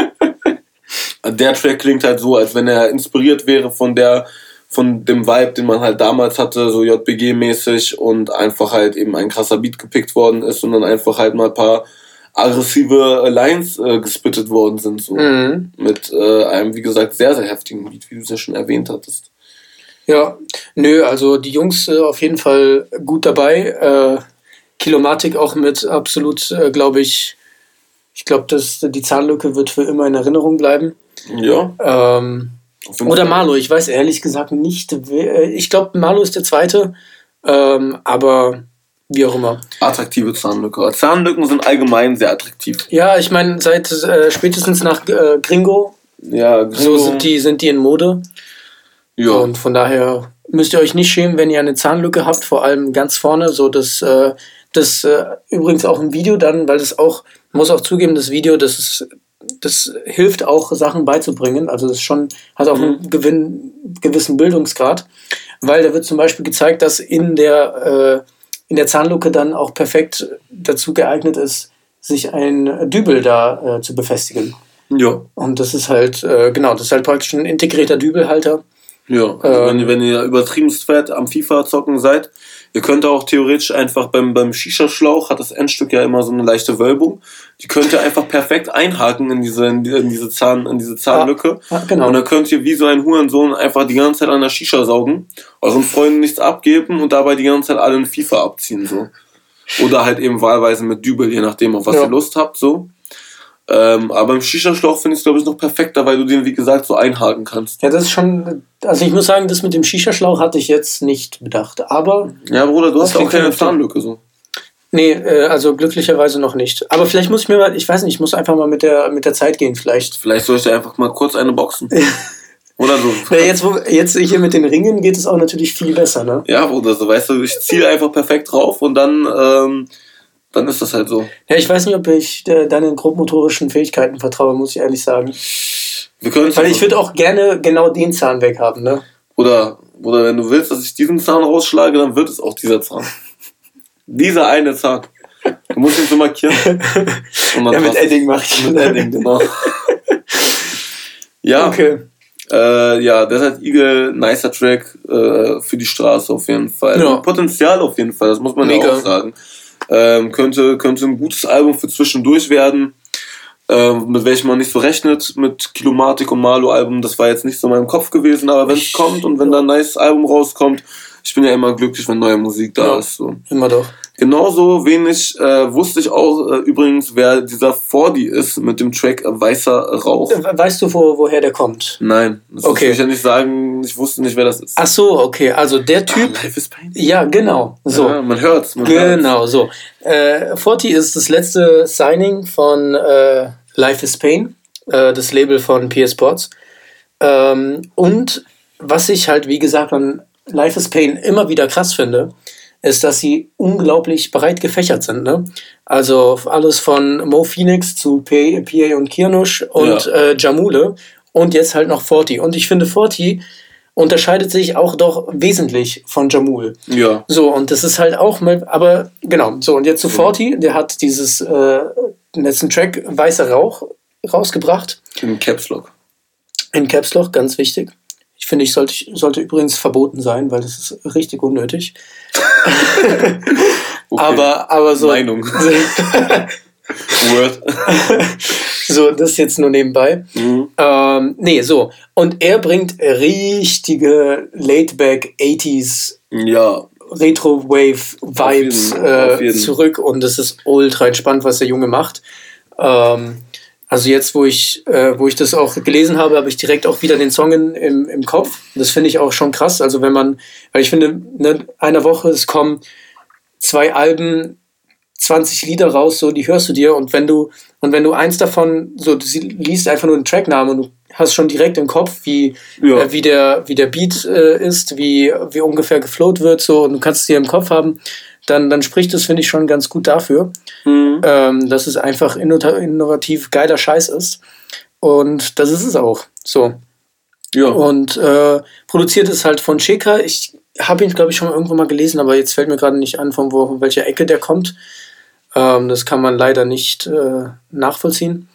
der Track klingt halt so, als wenn er inspiriert wäre von der von dem Vibe, den man halt damals hatte, so JBG-mäßig und einfach halt eben ein krasser Beat gepickt worden ist und dann einfach halt mal ein paar aggressive Lines äh, gespittet worden sind, so mhm. mit äh, einem, wie gesagt, sehr, sehr heftigen Beat, wie du es ja schon erwähnt hattest. Ja, nö, also die Jungs äh, auf jeden Fall gut dabei. Äh, Kilomatik auch mit absolut, äh, glaube ich, ich glaube, die Zahnlücke wird für immer in Erinnerung bleiben. Ja. Ähm, oder Marlo, ich weiß ehrlich gesagt nicht. Äh, ich glaube, Marlo ist der Zweite, ähm, aber wie auch immer. Attraktive Zahnlücke. Zahnlücken sind allgemein sehr attraktiv. Ja, ich meine, seit äh, spätestens nach äh, Gringo, ja, Gringo. So sind die, sind die in Mode. Ja. Und von daher müsst ihr euch nicht schämen, wenn ihr eine Zahnlücke habt, vor allem ganz vorne. So das, äh, das äh, übrigens auch im Video dann, weil das auch, muss auch zugeben, das Video, das ist, das hilft auch, Sachen beizubringen. Also das schon, hat auch einen mhm. gewinn, gewissen Bildungsgrad. Weil da wird zum Beispiel gezeigt, dass in der, äh, in der Zahnluke dann auch perfekt dazu geeignet ist, sich ein Dübel da äh, zu befestigen. Ja. Und das ist halt, äh, genau, das ist halt praktisch ein integrierter Dübelhalter Ja, also ähm, wenn, wenn ihr übertrieben fett am FIFA zocken seid, ihr könnt auch theoretisch einfach beim, beim Shisha-Schlauch, hat das Endstück ja immer so eine leichte Wölbung, die könnt ihr einfach perfekt einhaken in diese, in diese, Zahn, in diese Zahnlücke. Ja, genau. Und dann könnt ihr wie so ein Hurensohn einfach die ganze Zeit an der Shisha saugen, euren Freunden nichts abgeben und dabei die ganze Zeit alle in FIFA abziehen, so. Oder halt eben wahlweise mit Dübel, je nachdem, auf was ja. ihr Lust habt, so. Ähm, aber im Shisha-Schlauch finde ich es, glaube ich, noch perfekter, weil du den, wie gesagt, so einhaken kannst. Ja, das ist schon. Also, ich muss sagen, das mit dem Shisha-Schlauch hatte ich jetzt nicht bedacht. Aber. Ja, Bruder, du hast auch keine Zahnlücke so. Nee, äh, also glücklicherweise noch nicht. Aber vielleicht muss ich mir mal, ich weiß nicht, ich muss einfach mal mit der, mit der Zeit gehen, vielleicht. Vielleicht soll ich dir einfach mal kurz eine boxen. Oder so. Ja, jetzt, wo, jetzt hier mit den Ringen geht es auch natürlich viel besser, ne? Ja, Bruder, so weißt du, ich ziehe einfach perfekt drauf und dann. Ähm, dann ist das halt so. Ja, ich weiß nicht, ob ich äh, deinen grobmotorischen Fähigkeiten vertraue, muss ich ehrlich sagen. Wir können Weil ich würde auch gerne genau den Zahn weghaben, ne? Oder, oder wenn du willst, dass ich diesen Zahn rausschlage, dann wird es auch dieser Zahn. dieser eine Zahn. Du musst ihn so markieren. Und ja, mit Edding mache ich Mit Edding, genau. ja. Okay. Äh, ja, Desert Eagle, nicer Track äh, für die Straße auf jeden Fall. Ja. Potenzial auf jeden Fall, das muss man Mega. ja auch sagen. Ähm, könnte, könnte ein gutes Album für zwischendurch werden, ähm, mit welchem man nicht so rechnet, mit Kilomatik und Malo-Album. Das war jetzt nicht so in meinem Kopf gewesen, aber wenn es kommt und wenn da ein nice Album rauskommt, ich bin ja immer glücklich, wenn neue Musik da ja, ist. So. Immer doch. Genauso wenig äh, wusste ich auch äh, übrigens, wer dieser Fordi ist mit dem Track Weißer Rauch. Äh, weißt du, wo, woher der kommt? Nein, das okay. ich ja nicht sagen. Ich wusste nicht, wer das ist. Ach so, okay. Also der ah, Typ. Ah, Life is Pain. Ja, genau. So. Ja, man hört's. Man genau, hört's. so. Äh, Forti ist das letzte Signing von äh, Life is Pain, äh, das Label von PS Sports. Ähm, und was ich halt, wie gesagt, an Life is Pain immer wieder krass finde, ist, dass sie unglaublich breit gefächert sind. Ne? Also alles von Mo Phoenix zu PA und Kirnush und ja. äh, Jamule und jetzt halt noch Forti. Und ich finde, Forti unterscheidet sich auch doch wesentlich von Jamul. Ja. So, und das ist halt auch mal, aber genau, so, und jetzt zu Forti, der hat dieses äh, letzten Track Weißer Rauch rausgebracht. In Caps Lock. In Caps Lock, ganz wichtig. Ich finde, ich sollte, sollte übrigens verboten sein, weil das ist richtig unnötig. okay. aber, aber so. Meinung. Word. so, das jetzt nur nebenbei. Mhm. Ähm, nee, so. Und er bringt richtige Laidback 80s ja. Retro-Wave-Vibes äh, zurück und es ist ultra entspannt, was der Junge macht. Ähm, also jetzt, wo ich, äh, wo ich das auch gelesen habe, habe ich direkt auch wieder den Song in, im, im Kopf. Das finde ich auch schon krass. Also wenn man, weil ich finde, ne, einer Woche, es kommen zwei Alben, 20 Lieder raus, so, die hörst du dir und wenn du, und wenn du eins davon, so, du liest einfach nur den Tracknamen und du hast schon direkt im Kopf, wie, ja. äh, wie, der, wie der Beat äh, ist, wie, wie ungefähr geflowt wird, so, und du kannst es dir im Kopf haben, dann, dann spricht das, finde ich, schon ganz gut dafür, mhm. ähm, dass es einfach innovativ geiler Scheiß ist. Und das ist es auch. So. Ja. Und äh, produziert ist halt von Cheka. Ich habe ihn, glaube ich, schon mal irgendwo mal gelesen, aber jetzt fällt mir gerade nicht an, von, wo, von welcher Ecke der kommt. Ähm, das kann man leider nicht äh, nachvollziehen.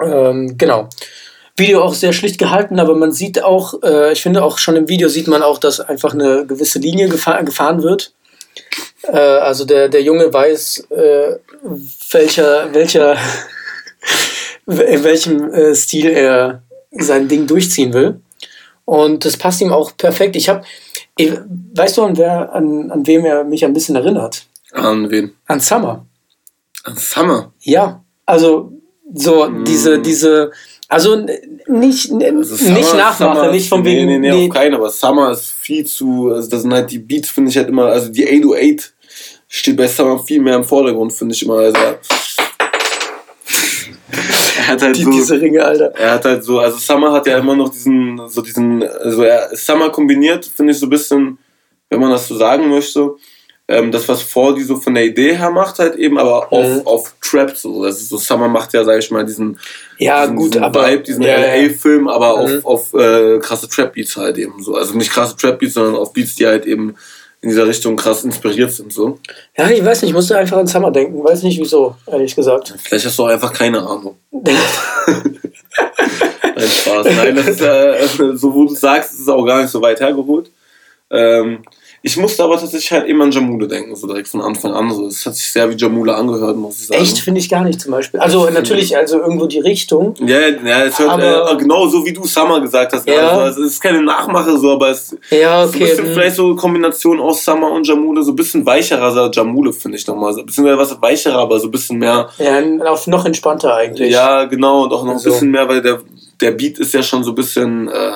Ähm, genau. Video auch sehr schlicht gehalten, aber man sieht auch, äh, ich finde auch schon im Video sieht man auch, dass einfach eine gewisse Linie gefahr gefahren wird. Äh, also der, der Junge weiß, äh, welcher, welcher, in welchem äh, Stil er sein Ding durchziehen will. Und das passt ihm auch perfekt. Ich habe, weißt du, an, wer, an, an wem er mich ein bisschen erinnert? An wen? An Summer. An Summer? Ja, also so mm. diese, diese, also nicht, also nicht nachmachen, nicht von wegen. Nee, nee, nee, auf keinen, aber Summer ist viel zu, also das sind halt die Beats, finde ich halt immer, also die 808 steht bei Summer viel mehr im Vordergrund, finde ich immer. Also, er hat halt die, so, diese Ringe, Alter. Er hat halt so, also Summer hat ja immer noch diesen, so diesen, also er, Summer kombiniert, finde ich so ein bisschen, wenn man das so sagen möchte, ähm, das, was Fordy so von der Idee her macht, halt eben, aber auf, mhm. auf Trap so. Das ist so, Summer macht ja, sag ich mal, diesen, ja, diesen, gut, diesen aber, Vibe, diesen ja, LA-Film, aber mhm. auf, auf äh, krasse Trap-Beats halt eben so. Also nicht krasse Trap-Beats, sondern auf Beats, die halt eben in dieser Richtung krass inspiriert sind. So. Ja, ich weiß nicht, ich musste einfach an Summer denken, weiß nicht wieso, ehrlich gesagt. Vielleicht hast du auch einfach keine Ahnung. Nein, Spaß. Nein, das ist, äh, so wo du sagst, ist es auch gar nicht so weit hergeholt. Ähm, ich musste aber tatsächlich halt immer an Jamule denken, so direkt von Anfang an. So. Es hat sich sehr wie Jamule angehört, muss ich sagen. Echt, finde ich gar nicht zum Beispiel. Also natürlich, also irgendwo die Richtung. Ja, ja es hört äh, genau so wie du Summer gesagt hast. Ja. Also, es ist keine Nachmache so, aber es ja, okay. ist ein bisschen hm. vielleicht so Kombination aus Summer und Jamule, so ein bisschen weicherer Jamule, finde ich nochmal. So bisschen was weicherer, aber so ein bisschen mehr. Ja, noch entspannter eigentlich. Ja, genau, und auch noch also. ein bisschen mehr, weil der, der Beat ist ja schon so ein bisschen. Äh,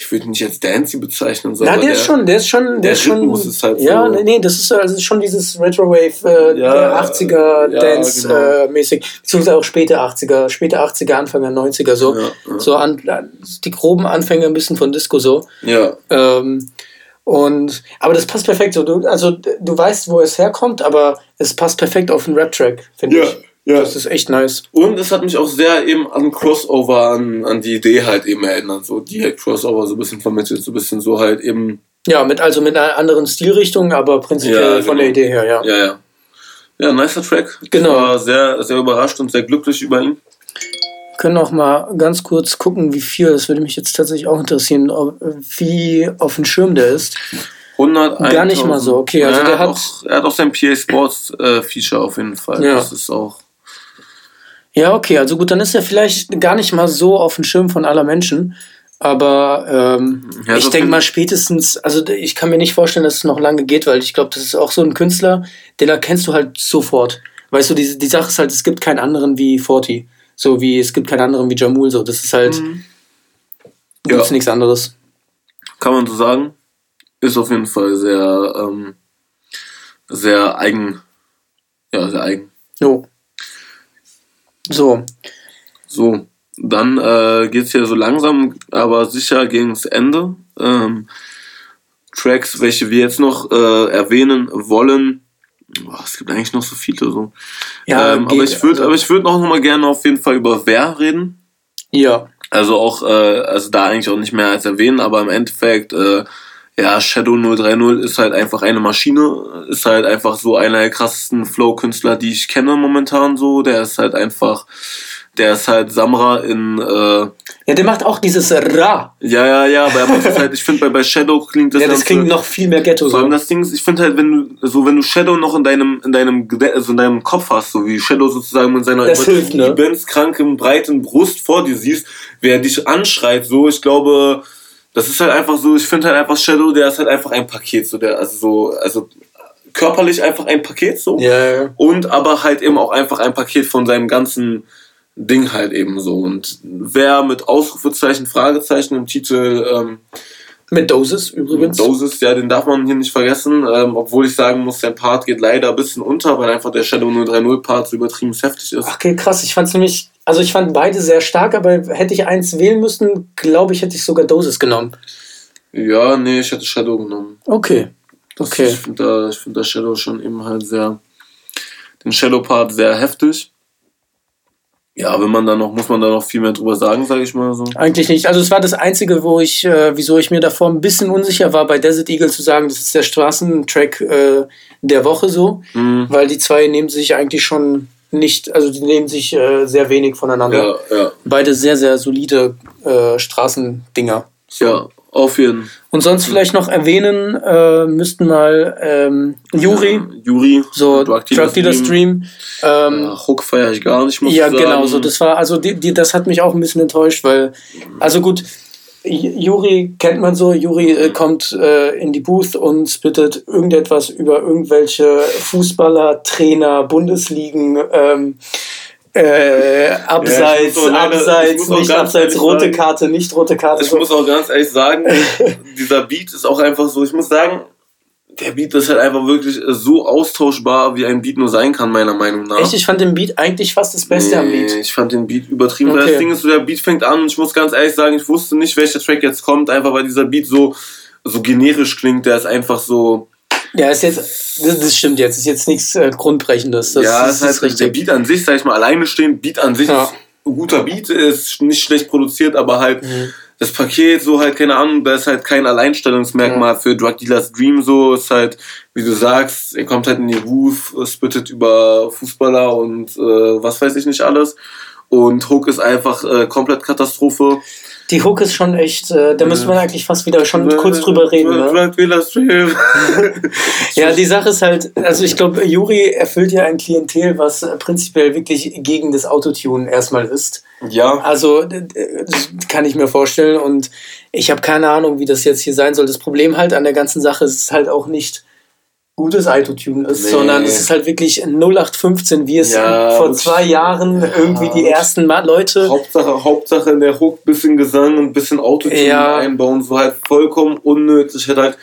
ich würde nicht als Dancy bezeichnen. So, ja, der, der, ist schon, der ist schon, der, der ist schon. Ist halt ja, so. nee, das ist also schon dieses Retrowave äh, ja, der 80er ja, Dance genau. äh, mäßig, beziehungsweise auch späte 80er, späte 80er, Anfang der 90er so, ja, so an, die groben Anfänge ein bisschen von Disco so. Ja. Ähm, und aber das passt perfekt so. Du, also du weißt, wo es herkommt, aber es passt perfekt auf den Rap-Track, finde ich. Ja. Das ist echt nice. Und es hat mich auch sehr eben an Crossover, an, an die Idee halt eben erinnert. So, die halt Crossover so ein bisschen vermittelt, so ein bisschen so halt eben. Ja, mit, also mit einer anderen Stilrichtung, aber prinzipiell ja, genau. von der Idee her, ja. Ja, ja. Ja, nicer Track. Genau. Ich war sehr, sehr überrascht und sehr glücklich über ihn. Wir können auch mal ganz kurz gucken, wie viel, das würde mich jetzt tatsächlich auch interessieren, wie auf dem Schirm der ist. 100 Gar nicht mal so, okay. Also ja, der hat, auch, er hat auch sein PA Sports äh, Feature auf jeden Fall. Ja. Das ist auch ja, okay, also gut, dann ist er vielleicht gar nicht mal so auf dem Schirm von aller Menschen. Aber ähm, ja, ich denke mal spätestens, also ich kann mir nicht vorstellen, dass es noch lange geht, weil ich glaube, das ist auch so ein Künstler, den erkennst du halt sofort. Weißt du, die, die Sache ist halt, es gibt keinen anderen wie Forti. So wie es gibt keinen anderen wie Jamul. So, das ist halt. Mhm. Gibt's ja. nichts anderes. Kann man so sagen. Ist auf jeden Fall sehr, ähm, sehr eigen. Ja, sehr eigen. Jo. So. So, dann äh, geht es ja so langsam, aber sicher gegen das Ende. Ähm, Tracks, welche wir jetzt noch äh, erwähnen wollen. Boah, es gibt eigentlich noch so viele so. Ja, ähm, aber ich würde, also, aber ich würde noch mal gerne auf jeden Fall über Wer reden. Ja. Also auch, äh, also da eigentlich auch nicht mehr als erwähnen, aber im Endeffekt, äh, ja, Shadow 030 ist halt einfach eine Maschine, ist halt einfach so einer der krassesten Flow-Künstler, die ich kenne momentan so. Der ist halt einfach, der ist halt Samra in. Äh, ja, der macht auch dieses Ra. Ja, ja, ja, aber er macht das halt, ich finde bei, bei Shadow klingt das. Ja, das klingt noch viel mehr Ghetto. Vor allem das Ding ist, ich finde halt, wenn du, so wenn du Shadow noch in deinem, in deinem, also in deinem Kopf hast, so wie Shadow sozusagen mit seiner hilft, ne? kranken, breiten Brust vor dir siehst, wer dich anschreit, so, ich glaube, das ist halt einfach so, ich finde halt einfach Shadow, der ist halt einfach ein Paket, so der, also so, also körperlich einfach ein Paket so. Ja, ja. Und aber halt eben auch einfach ein Paket von seinem ganzen Ding halt eben so. Und wer mit Ausrufezeichen, Fragezeichen im Titel ähm, mit Dosis übrigens. Dosis, ja, den darf man hier nicht vergessen. Ähm, obwohl ich sagen muss, der Part geht leider ein bisschen unter, weil einfach der Shadow 030 Part so übertrieben heftig ist. Okay, krass. Ich fand's nämlich, also ich fand beide sehr stark, aber hätte ich eins wählen müssen, glaube ich, hätte ich sogar Dosis genommen. Ja, nee, ich hätte Shadow genommen. Okay. Okay. ich finde da, find da Shadow schon eben halt sehr, den Shadow-Part sehr heftig. Ja, wenn man da noch, muss man da noch viel mehr drüber sagen, sage ich mal so. Eigentlich nicht. Also es war das Einzige, wo ich, äh, wieso ich mir davor ein bisschen unsicher war, bei Desert Eagle zu sagen, das ist der Straßentrack äh, der Woche so, mhm. weil die zwei nehmen sich eigentlich schon nicht, also die nehmen sich äh, sehr wenig voneinander. Ja, ja. Beide sehr, sehr solide äh, Straßendinger. So. Ja, auf jeden Fall. Und sonst vielleicht noch erwähnen äh, müssten mal ähm, Juri. Ja, Juri. So Drug Dealer, Drug Dealer Stream. Stream. Ähm, ja, Hook feiere ich gar nicht, muss ja, ich sagen. Ja, genau. So, das war, also die, die, das hat mich auch ein bisschen enttäuscht, weil, also gut, Juri kennt man so. Juri äh, kommt äh, in die Booth und spittet irgendetwas über irgendwelche Fußballer, Trainer, Bundesligen. Ähm, äh, abseits, ja, leider, abseits, nicht abseits, rote sagen, Karte, nicht rote Karte. Ich muss auch ganz ehrlich sagen, dieser Beat ist auch einfach so, ich muss sagen, der Beat ist halt einfach wirklich so austauschbar, wie ein Beat nur sein kann, meiner Meinung nach. Echt? Ich fand den Beat eigentlich fast das Beste nee, am Beat. Ich fand den Beat übertrieben, okay. weil das Ding ist so, der Beat fängt an und ich muss ganz ehrlich sagen, ich wusste nicht, welcher Track jetzt kommt, einfach weil dieser Beat so, so generisch klingt, der ist einfach so, ja, ist jetzt, das, stimmt jetzt, ist jetzt nichts äh, Grundbrechendes. Das, ja, das, ist halt der Beat an sich, sag ich mal, alleine stehen, Beat an sich ja. ist ein guter Beat, ist nicht schlecht produziert, aber halt mhm. Das Paket, so halt, keine Ahnung, da ist halt kein Alleinstellungsmerkmal mhm. für Drug Dealers Dream, so ist halt, wie du sagst, er kommt halt in die Roof, spittet über Fußballer und äh, was weiß ich nicht alles. Und Hook ist einfach äh, komplett Katastrophe. Die Hook ist schon echt, äh, da müsste man eigentlich fast wieder schon kurz drüber reden. Ne? ja, die Sache ist halt, also ich glaube, Juri erfüllt ja ein Klientel, was prinzipiell wirklich gegen das Autotune erstmal ist. Ja. Also kann ich mir vorstellen und ich habe keine Ahnung, wie das jetzt hier sein soll. Das Problem halt an der ganzen Sache ist halt auch nicht gutes Autotune ist, nee. sondern es ist halt wirklich 0815, wie es ja, vor zwei Jahren ja. irgendwie die ersten Mal Leute. Hauptsache, Hauptsache in der Hook bisschen Gesang und bisschen Autotune ja. einbauen, so halt vollkommen unnötig. Hat halt,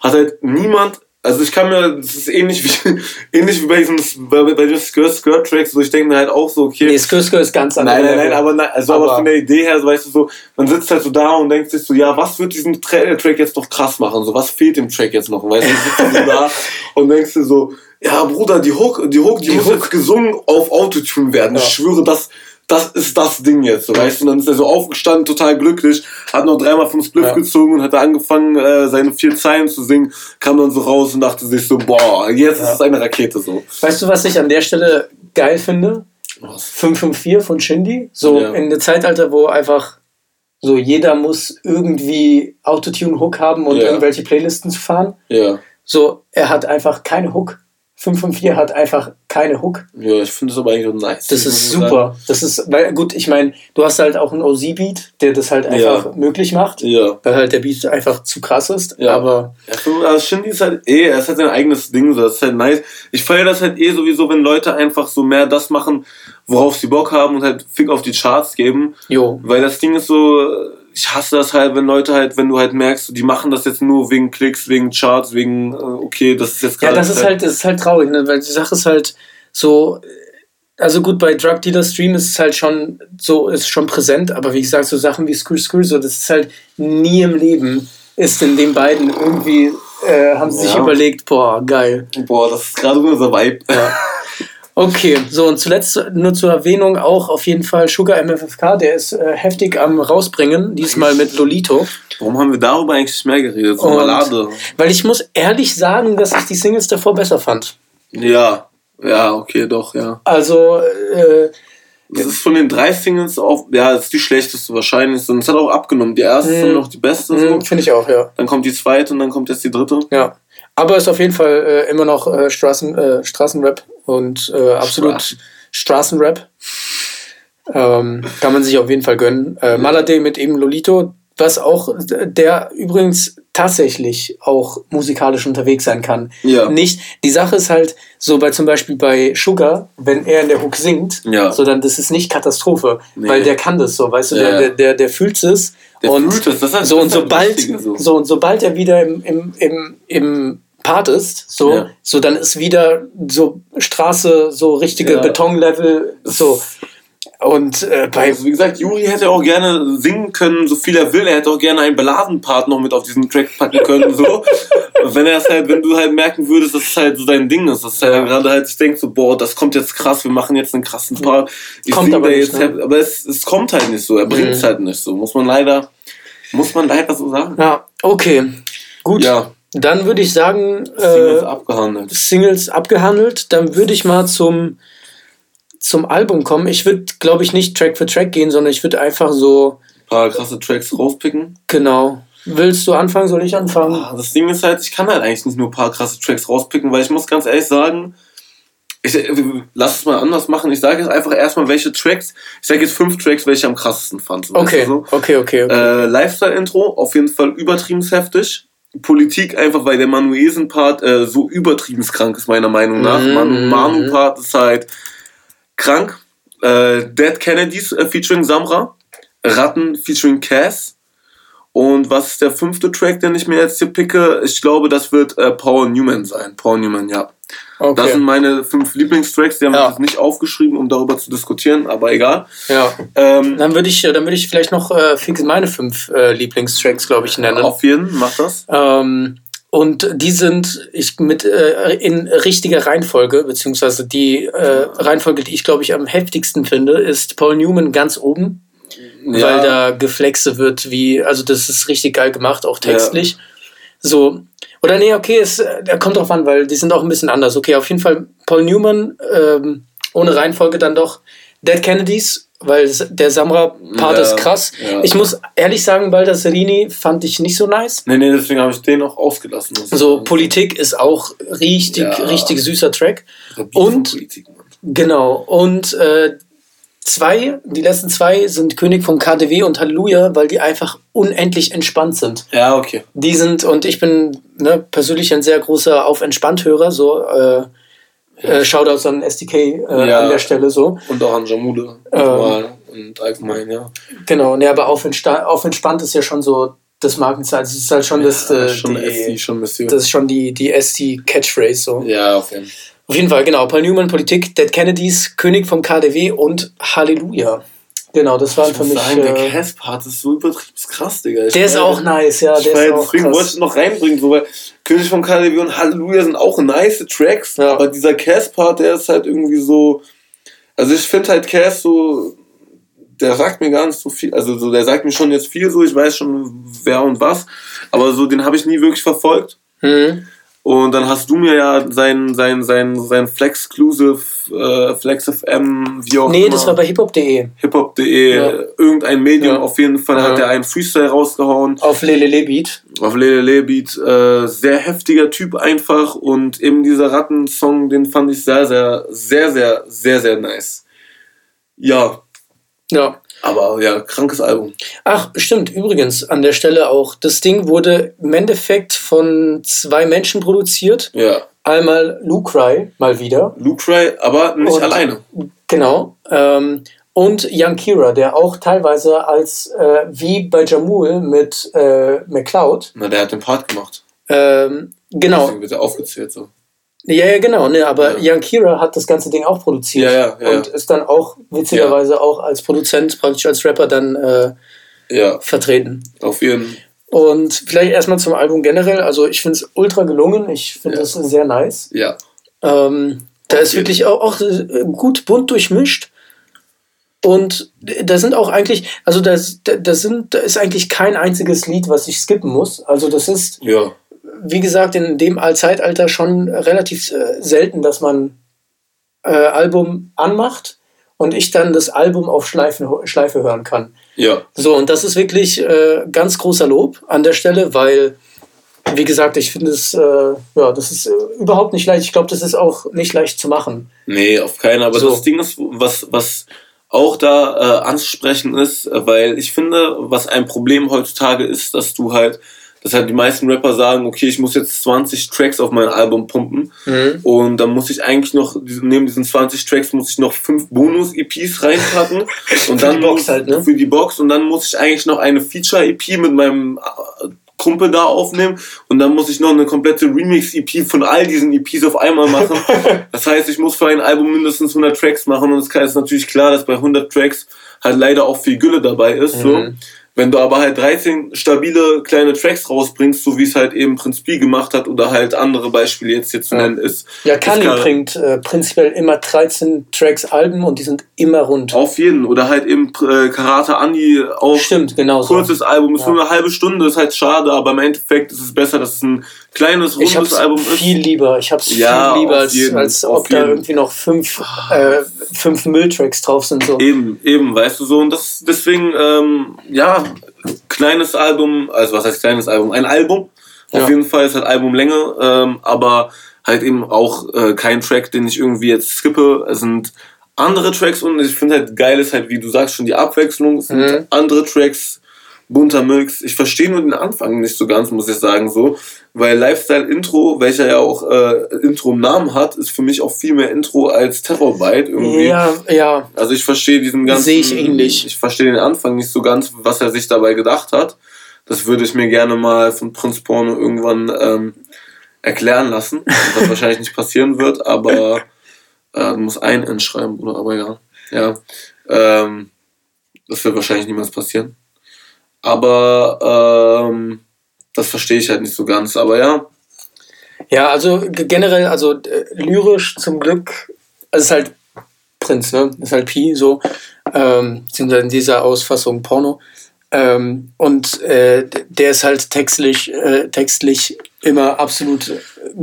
hat halt niemand also ich kann mir, das ist ähnlich wie, ähnlich wie bei diesem, bei, bei den Skirt Skirt Tracks, so ich denke mir halt auch so, okay. Nee, Skirt Skirt ist ganz anders. Nein, nein, nein, aber, nein, also aber, aber von der Idee her, so, weißt du, so, man sitzt halt so da und denkt sich so, ja, was wird diesen Tra Track jetzt noch krass machen? So, was fehlt dem Track jetzt noch? Weißt du, sitzt so da und denkst dir so, ja, Bruder, die Hook, die Hook, die, die muss Hook. jetzt gesungen auf Autotune werden. Ja. Ich schwöre, das, das ist das Ding jetzt, so, weißt du? Und dann ist er so aufgestanden, total glücklich, hat noch dreimal vom Spliff ja. gezogen und hat angefangen, äh, seine vier Zeilen zu singen, kam dann so raus und dachte sich so, boah, jetzt ja. ist es eine Rakete so. Weißt du, was ich an der Stelle geil finde? Was? 554 von Shindy, so ja. in einem Zeitalter, wo einfach so jeder muss irgendwie Autotune-Hook haben und irgendwelche Playlisten zu fahren. Ja. So, er hat einfach keine Hook. 554 hat einfach keine Hook. Ja, ich finde das aber eigentlich nice. Das ist super. Sagen. Das ist, weil gut, ich meine, du hast halt auch einen OZ-Beat, der das halt einfach ja. möglich macht. Ja. Weil halt der Beat einfach zu krass ist. Ja. Aber. Ja, also Shindy ist halt eh, er ist halt sein eigenes Ding, so. das ist halt nice. Ich feiere das halt eh sowieso, wenn Leute einfach so mehr das machen, worauf sie Bock haben und halt Fick auf die Charts geben. Jo. Weil das Ding ist so ich hasse das halt, wenn Leute halt, wenn du halt merkst, die machen das jetzt nur wegen Klicks, wegen Charts, wegen, äh, okay, das ist jetzt gerade. Ja, das ist halt, das ist halt traurig, ne? weil die Sache ist halt so, also gut, bei Drug Dealer Stream ist es halt schon so, ist schon präsent, aber wie gesagt, so Sachen wie Screw Screw, so, das ist halt nie im Leben, ist in den beiden irgendwie, äh, haben sie ja. sich überlegt, boah, geil. Boah, das ist gerade unser Vibe. Ja. Okay, so und zuletzt nur zur Erwähnung auch auf jeden Fall Sugar MFFK, der ist äh, heftig am rausbringen, diesmal mit Lolito. Warum haben wir darüber eigentlich mehr geredet? So Malade. Weil ich muss ehrlich sagen, dass ich die Singles davor besser fand. Ja, ja, okay, doch, ja. Also, äh, das ist von den drei Singles auch, ja, das ist die schlechteste wahrscheinlich. Und es hat auch abgenommen. Die erste ist mm, noch die beste. So. Mm, Finde ich auch, ja. Dann kommt die zweite und dann kommt jetzt die dritte. Ja. Aber ist auf jeden Fall äh, immer noch äh, Straßen, äh, Straßenrap und äh, absolut Straßen. Straßenrap. Ähm, kann man sich auf jeden Fall gönnen. Äh, Malade mit eben Lolito, was auch, der übrigens tatsächlich auch musikalisch unterwegs sein kann. Ja. Nicht, die Sache ist halt so bei zum Beispiel bei Sugar, wenn er in der Hook singt, ja. so dann das ist nicht Katastrophe, nee. weil der kann das so, weißt du, ja. der, der, der, der fühlt es. Der und fühlt es, das heißt, so und sobald, so. so. und sobald er wieder im, im, im, im Part ist, so, ja. so dann ist wieder so Straße, so richtige ja. Betonlevel, so. Und äh, bei. Also wie gesagt, Juri hätte auch gerne singen können, so viel er will. Er hätte auch gerne einen Balladenpart noch mit auf diesen Track packen können, so. wenn er es halt, wenn du halt merken würdest, dass es halt so dein Ding ist, dass er halt gerade halt sich denkt, so, boah, das kommt jetzt krass, wir machen jetzt einen krassen Part. Ich kommt aber, nicht, jetzt, ne? aber es, es kommt halt nicht so, er bringt es mhm. halt nicht so. Muss man leider, muss man leider so sagen. Ja, okay. Gut. Ja. Dann würde ich sagen, Singles äh, abgehandelt. Singles abgehandelt. Dann würde ich mal zum, zum Album kommen. Ich würde, glaube ich, nicht Track für Track gehen, sondern ich würde einfach so. Ein paar krasse Tracks rauspicken. Genau. Willst du anfangen? Soll ich anfangen? Ah, das Ding ist halt, ich kann halt eigentlich nicht nur ein paar krasse Tracks rauspicken, weil ich muss ganz ehrlich sagen, ich, lass es mal anders machen. Ich sage jetzt einfach erstmal, welche Tracks. Ich sage jetzt fünf Tracks, welche ich am krassesten fand. Okay. So. okay, okay, okay. Äh, Lifestyle-Intro, auf jeden Fall übertrieben heftig. Politik einfach, weil der Manuesen-Part äh, so übertrieben krank ist, meiner Meinung nach. Mhm. Manu-Part ist halt krank. Äh, Dead Kennedys äh, featuring Samra. Ratten featuring Cass. Und was ist der fünfte Track, den ich mir jetzt hier picke? Ich glaube, das wird äh, Paul Newman sein. Paul Newman, ja. Okay. Das sind meine fünf Lieblingstracks, die haben ja. wir nicht aufgeschrieben, um darüber zu diskutieren, aber egal. Ja. Ähm, dann würde ich, dann ich vielleicht noch äh, fix meine fünf äh, Lieblingstracks, glaube ich, nennen. Auf jeden, mach das. Ähm, und die sind ich mit äh, in richtiger Reihenfolge, beziehungsweise die äh, Reihenfolge, die ich glaube ich am heftigsten finde, ist Paul Newman ganz oben. Ja. Weil da geflexe wird, wie, also das ist richtig geil gemacht, auch textlich. Ja. So, oder nee, okay, es äh, kommt drauf an, weil die sind auch ein bisschen anders. Okay, auf jeden Fall Paul Newman, ähm, ohne Reihenfolge dann doch Dead Kennedys weil der Samra-Part ja, ist krass. Ja. Ich muss ehrlich sagen, Baldasarini fand ich nicht so nice. Nee, nee, deswegen habe ich den auch ausgelassen. So, Politik ist auch richtig, ja. richtig süßer Track. Und, genau, und äh, zwei, die letzten zwei sind König von KDW und Halleluja, weil die einfach unendlich entspannt sind. Ja, okay. Die sind, und ich bin ne, persönlich ein sehr großer auf Entspannt-Hörer, so, äh, äh, Shoutouts an SDK äh, ja, an der Stelle so. Und auch an Jamude. Ähm, und allgemein, ja. Genau, ne, aber auf, auf entspannt ist ja schon so das Markenzeichen. Es ist halt schon ja, das. Äh, schon die, SD, schon. Das ist schon die, die SD-Catchphrase so. Ja, auf jeden Fall. Auf jeden Fall, genau. Paul Newman, Politik, Dead Kennedys, König vom KDW und Halleluja. Genau, das war für mich. Sagen, der äh, Cass-Part ist so übertrieben krass, Digga. Ich der ist auch nice, ja. Der ist auch deswegen krass. wollte ich noch reinbringen, so, weil König vom KDW und Halleluja sind auch nice Tracks, ja. aber dieser Cass-Part, der ist halt irgendwie so. Also ich finde halt Cass so. Der sagt mir gar nicht so viel, also so, der sagt mir schon jetzt viel so, ich weiß schon wer und was, aber so den habe ich nie wirklich verfolgt. Mhm. Und dann hast du mir ja sein, sein, sein, sein Flexclusive, äh, FlexFM, wie auch nee, immer. Nee, das war bei hiphop.de. Hiphop.de, ja. irgendein Medium, ja. auf jeden Fall ja. hat er einen Freestyle rausgehauen. Auf Lelele Beat. Auf Lelele Beat. Äh, sehr heftiger Typ einfach und eben dieser Rattensong, den fand ich sehr, sehr, sehr, sehr, sehr, sehr nice. Ja. Ja. Aber ja, krankes Album. Ach, stimmt. Übrigens, an der Stelle auch. Das Ding wurde im Endeffekt von zwei Menschen produziert. Ja. Einmal Lucry, mal wieder. Lucry, aber nicht und, alleine. Genau. Ähm, und Young Kira, der auch teilweise als, äh, wie bei Jamul mit äh, McCloud. Na, der hat den Part gemacht. Ähm, genau. Deswegen wird er aufgezählt so. Ja, ja, genau, ne, aber ja. Jan Kira hat das ganze Ding auch produziert. Ja, ja, ja, und ist dann auch witzigerweise auch als Produzent, praktisch als Rapper dann äh, ja. vertreten. Auf jeden Fall. Und vielleicht erstmal zum Album generell. Also ich finde es ultra gelungen. Ich finde es sehr nice. Ja. Ähm, da ist wirklich auch, auch äh, gut bunt durchmischt. Und da sind auch eigentlich, also da, da, sind, da ist eigentlich kein einziges Lied, was ich skippen muss. Also das ist. Ja wie gesagt, in dem Zeitalter schon relativ äh, selten, dass man äh, Album anmacht und ich dann das Album auf Schleifen, Schleife hören kann. Ja. So, und das ist wirklich äh, ganz großer Lob an der Stelle, weil, wie gesagt, ich finde es, äh, ja, das ist äh, überhaupt nicht leicht. Ich glaube, das ist auch nicht leicht zu machen. Nee, auf keinen. Aber so. das Ding ist, was, was auch da äh, anzusprechen ist, weil ich finde, was ein Problem heutzutage ist, dass du halt dass halt die meisten Rapper sagen, okay, ich muss jetzt 20 Tracks auf mein Album pumpen mhm. und dann muss ich eigentlich noch, neben diesen 20 Tracks muss ich noch fünf Bonus-EPs reinpacken und dann die Box halt, ne? für die Box und dann muss ich eigentlich noch eine Feature-EP mit meinem äh, Kumpel da aufnehmen und dann muss ich noch eine komplette Remix-EP von all diesen EPs auf einmal machen. das heißt, ich muss für ein Album mindestens 100 Tracks machen und es ist natürlich klar, dass bei 100 Tracks halt leider auch viel Gülle dabei ist. Mhm. So. Wenn du aber halt 13 stabile kleine Tracks rausbringst, so wie es halt eben Prinz B gemacht hat oder halt andere Beispiele jetzt hier zu nennen ist. Ja, Kali bringt äh, prinzipiell immer 13 Tracks Alben und die sind immer rund. Auf jeden. Oder halt eben äh, Karate Andi auch. Stimmt, genau Kurzes Album, ist ja. nur eine halbe Stunde, ist halt schade, aber im Endeffekt ist es besser, dass es ein kleines, rundes ich hab's Album ist. viel lieber. Ich hab's ja, viel lieber, als, jeden, als ob da irgendwie noch fünf, äh, fünf Mülltracks drauf sind. So. Eben, eben, weißt du so. Und das deswegen, ähm, ja, kleines Album, also was heißt kleines Album? Ein Album. Ja. Auf jeden Fall ist halt Albumlänge, ähm, aber halt eben auch äh, kein Track, den ich irgendwie jetzt skippe. Es sind andere Tracks und ich finde halt geil ist halt, wie du sagst, schon die Abwechslung. Es sind mhm. andere Tracks, bunter Mix. Ich verstehe nur den Anfang nicht so ganz, muss ich sagen, so. Weil Lifestyle Intro, welcher ja auch äh, Intro im Namen hat, ist für mich auch viel mehr Intro als Terrorbyte irgendwie. Ja, ja. Also ich verstehe diesen ganzen. Sehe ich ähnlich. Ich verstehe den Anfang nicht so ganz, was er sich dabei gedacht hat. Das würde ich mir gerne mal von Prinz Porno irgendwann ähm, erklären lassen. Was wahrscheinlich nicht passieren wird, aber äh, du musst ein N schreiben, Bruder, aber ja. Ja. Ähm, das wird wahrscheinlich niemals passieren. Aber ähm, das verstehe ich halt nicht so ganz. Aber ja. Ja, also generell, also äh, lyrisch zum Glück, also es ist halt Prinz, ne? Ist halt Pi so. Ähm, beziehungsweise in dieser Ausfassung Porno. Ähm, und äh, der ist halt textlich, äh, textlich immer absolut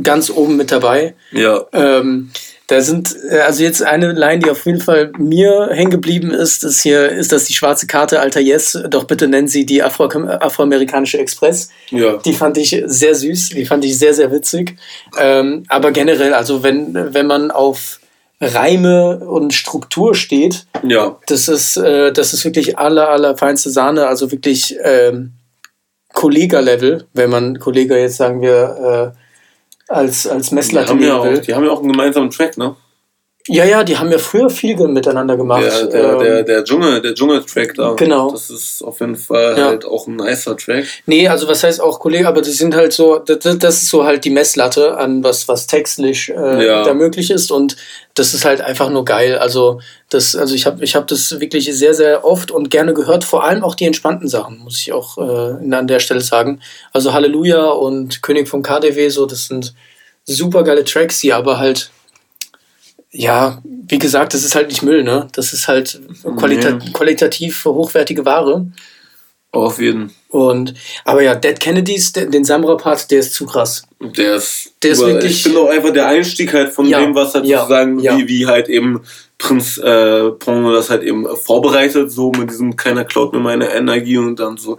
ganz oben mit dabei. Ja. Ähm, Da sind, äh, also jetzt eine Line, die auf jeden Fall mir hängen geblieben ist, ist hier, ist das die schwarze Karte, alter Yes, doch bitte nennen Sie die Afro afroamerikanische Express. Ja. Die fand ich sehr süß, die fand ich sehr, sehr witzig. Ähm, aber generell, also wenn, wenn man auf Reime und Struktur steht, ja. das ist, äh, das ist wirklich aller, aller feinste Sahne, also wirklich ähm, Kollega-Level, wenn man Kollega jetzt sagen wir, äh, als, als Messlatte die haben, ja auch, die haben ja auch einen gemeinsamen Track, ne? Ja, ja, die haben ja früher viel miteinander gemacht. Der, der, ähm, der, der Dschungel, der Dschungel-Track da. Genau. Das ist auf jeden Fall ja. halt auch ein nicer Track. Nee, also was heißt auch Kollege, aber die sind halt so, das, das ist so halt die Messlatte an was, was textlich äh, ja. da möglich ist und das ist halt einfach nur geil. Also das, also ich habe ich hab das wirklich sehr, sehr oft und gerne gehört, vor allem auch die entspannten Sachen, muss ich auch äh, an der Stelle sagen. Also Halleluja und König vom KDW, so, das sind super geile Tracks, die aber halt ja, wie gesagt, das ist halt nicht Müll, ne? Das ist halt qualita nee. qualitativ hochwertige Ware. Auf jeden. Und, aber ja, Dead Kennedys, den Samra-Part, der ist zu krass. Der ist, der ist wirklich. Ich finde auch einfach der Einstieg halt von ja, dem, was halt ja, sozusagen, ja. Wie, wie halt eben Prinz äh, Pongo das halt eben vorbereitet, so mit diesem keiner klaut mir meine Energie und dann so,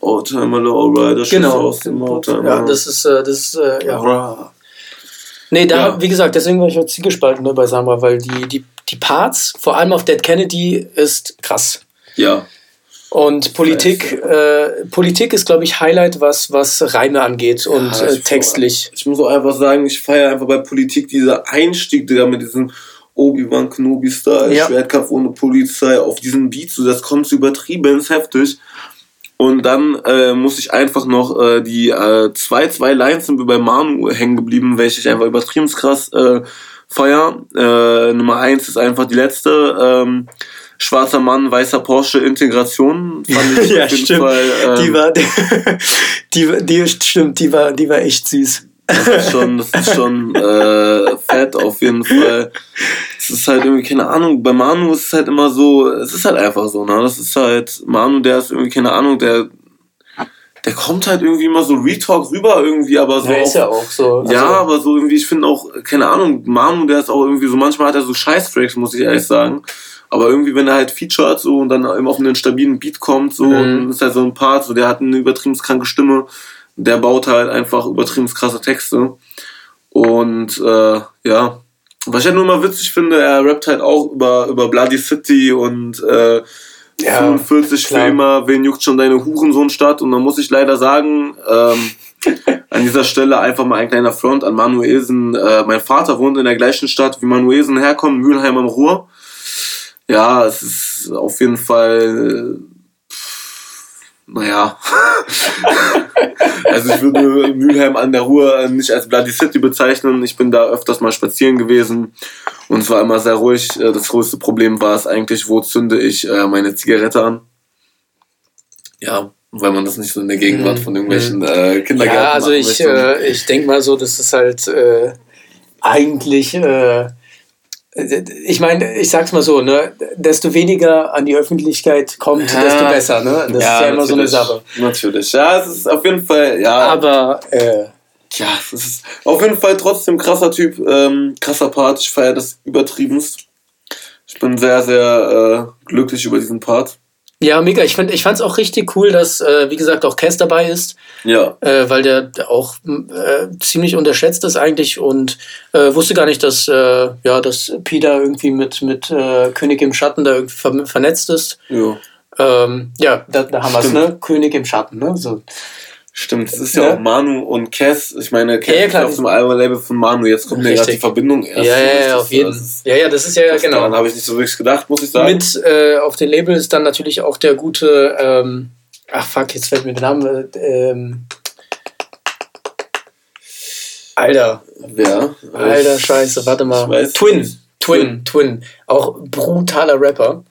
oh, time Lowrider, genau. aus dem Auto. Ja, das ist, äh, das ist, äh, ja. Nee, da, ja. wie gesagt, deswegen war ich auch zielgespalten ne, bei Samra, weil die, die, die Parts, vor allem auf Dead Kennedy, ist krass. Ja. Und Politik, äh, Politik ist, glaube ich, Highlight, was, was Reime angeht und ja, äh, textlich. Ich muss auch einfach sagen, ich feiere einfach bei Politik dieser Einstieg, der mit diesem Obi-Wan Kenobi-Style, ja. Schwertkampf ohne Polizei, auf diesen Beat, so das kommt so übertrieben heftig. Und dann äh, muss ich einfach noch äh, die äh, zwei, zwei Lines sind bei Manu hängen geblieben, welche ich einfach übertrieben krass äh, feier. Äh, Nummer eins ist einfach die letzte. Ähm, Schwarzer Mann, weißer Porsche, Integration. Fand ich ja, auf jeden stimmt. Fall, ähm, die war, die, die, stimmt, die war, die war echt süß. Das ist schon, das ist schon äh, fett auf jeden Fall. Es ist halt irgendwie, keine Ahnung, bei Manu ist es halt immer so, es ist halt einfach so, ne? Das ist halt, Manu, der ist irgendwie, keine Ahnung, der der kommt halt irgendwie immer so Retalk rüber irgendwie, aber so. Ja, ist ja auch so. Ja, also, aber so irgendwie, ich finde auch, keine Ahnung, Manu, der ist auch irgendwie so, manchmal hat er so Scheiß-Tracks, muss ich ehrlich sagen. Aber irgendwie, wenn er halt featured so und dann immer auf einen stabilen Beat kommt, so, mhm. und ist halt so ein Part, so, der hat eine übertrieben kranke Stimme der baut halt einfach übertrieben krasse Texte. Und äh, ja, was ich halt nur mal witzig finde, er rappt halt auch über, über Bloody City und äh, ja, 45 klar. für immer, wen juckt schon deine Hurensohnstadt? Und dann muss ich leider sagen, ähm, an dieser Stelle einfach mal ein kleiner Front an Manuelsen. Äh, mein Vater wohnt in der gleichen Stadt, wie Manuelsen herkommt, Mülheim am Ruhr. Ja, es ist auf jeden Fall naja. also ich würde Mülheim an der Ruhr nicht als Bloody City bezeichnen. Ich bin da öfters mal spazieren gewesen und es war immer sehr ruhig. Äh, das größte Problem war es eigentlich, wo zünde ich äh, meine Zigarette an? Ja, weil man das nicht so in der Gegenwart von irgendwelchen mhm. äh, Kindergärten Ja, also ich, äh, ich denke mal so, das ist halt äh, eigentlich äh, ich meine, ich sag's mal so, ne, desto weniger an die Öffentlichkeit kommt, ja, desto besser, ne? Das ja, ist ja immer so eine Sache. Natürlich. Ja, es ist auf jeden Fall, ja. Aber, äh, ja, es ist auf jeden Fall trotzdem krasser Typ, ähm, krasser Part. Ich feiere das übertriebenst. Ich bin sehr, sehr äh, glücklich über diesen Part. Ja, mega. Ich, ich fand es auch richtig cool, dass, äh, wie gesagt, auch Cass dabei ist. Ja. Äh, weil der auch äh, ziemlich unterschätzt ist eigentlich und äh, wusste gar nicht, dass, äh, ja, dass Peter irgendwie mit, mit äh, König im Schatten da irgendwie ver vernetzt ist. Ja. Ähm, ja, da, da haben wir es, ne? König im Schatten, ne? So. Stimmt, es ist ja, ja, auch Manu und Cass. Ich meine, Cass ja, ja, klar, ist auf dem Album-Label von Manu. Jetzt kommt mir gerade die Verbindung erst. Ja, ja, ja, auf jeden Fall. Ja, ja, das ist ja, genau. Daran habe ich nicht so wirklich gedacht, muss ich sagen. Mit äh, auf dem Label ist dann natürlich auch der gute, ähm, ach fuck, jetzt fällt mir der Name, ähm, Alter. Wer? Alter, scheiße, warte mal. Twin. Twin, Twin, Twin. Auch brutaler Rapper.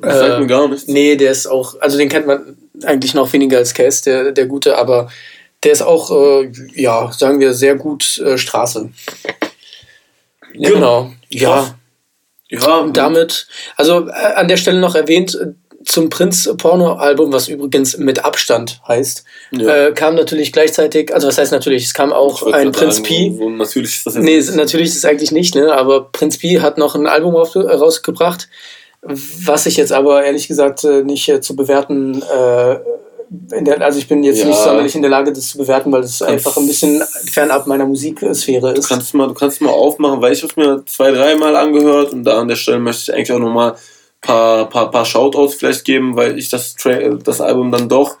Das sagt mir gar nichts. Nee, der ist auch, also den kennt man eigentlich noch weniger als Cass, der, der Gute, aber der ist auch, äh, ja, sagen wir, sehr gut äh, Straße. Genau, ja. Ja. Und damit, also äh, an der Stelle noch erwähnt, zum Prinz-Porno-Album, was übrigens mit Abstand heißt, ja. äh, kam natürlich gleichzeitig, also was heißt natürlich, es kam auch ein Prinz sagen, P. Natürlich ist das jetzt Nee, nicht. natürlich ist es eigentlich nicht, ne? aber Prinz P hat noch ein Album rausgebracht, was ich jetzt aber ehrlich gesagt äh, nicht äh, zu bewerten äh, der, also ich bin jetzt ja. nicht sonderlich in der Lage, das zu bewerten, weil es einfach ein bisschen fernab meiner Musiksphäre ist. Du kannst mal, du kannst mal aufmachen, weil ich habe mir zwei, dreimal angehört und da an der Stelle möchte ich eigentlich auch nochmal paar, paar, paar Shoutouts vielleicht geben, weil ich das, Tra das Album dann doch.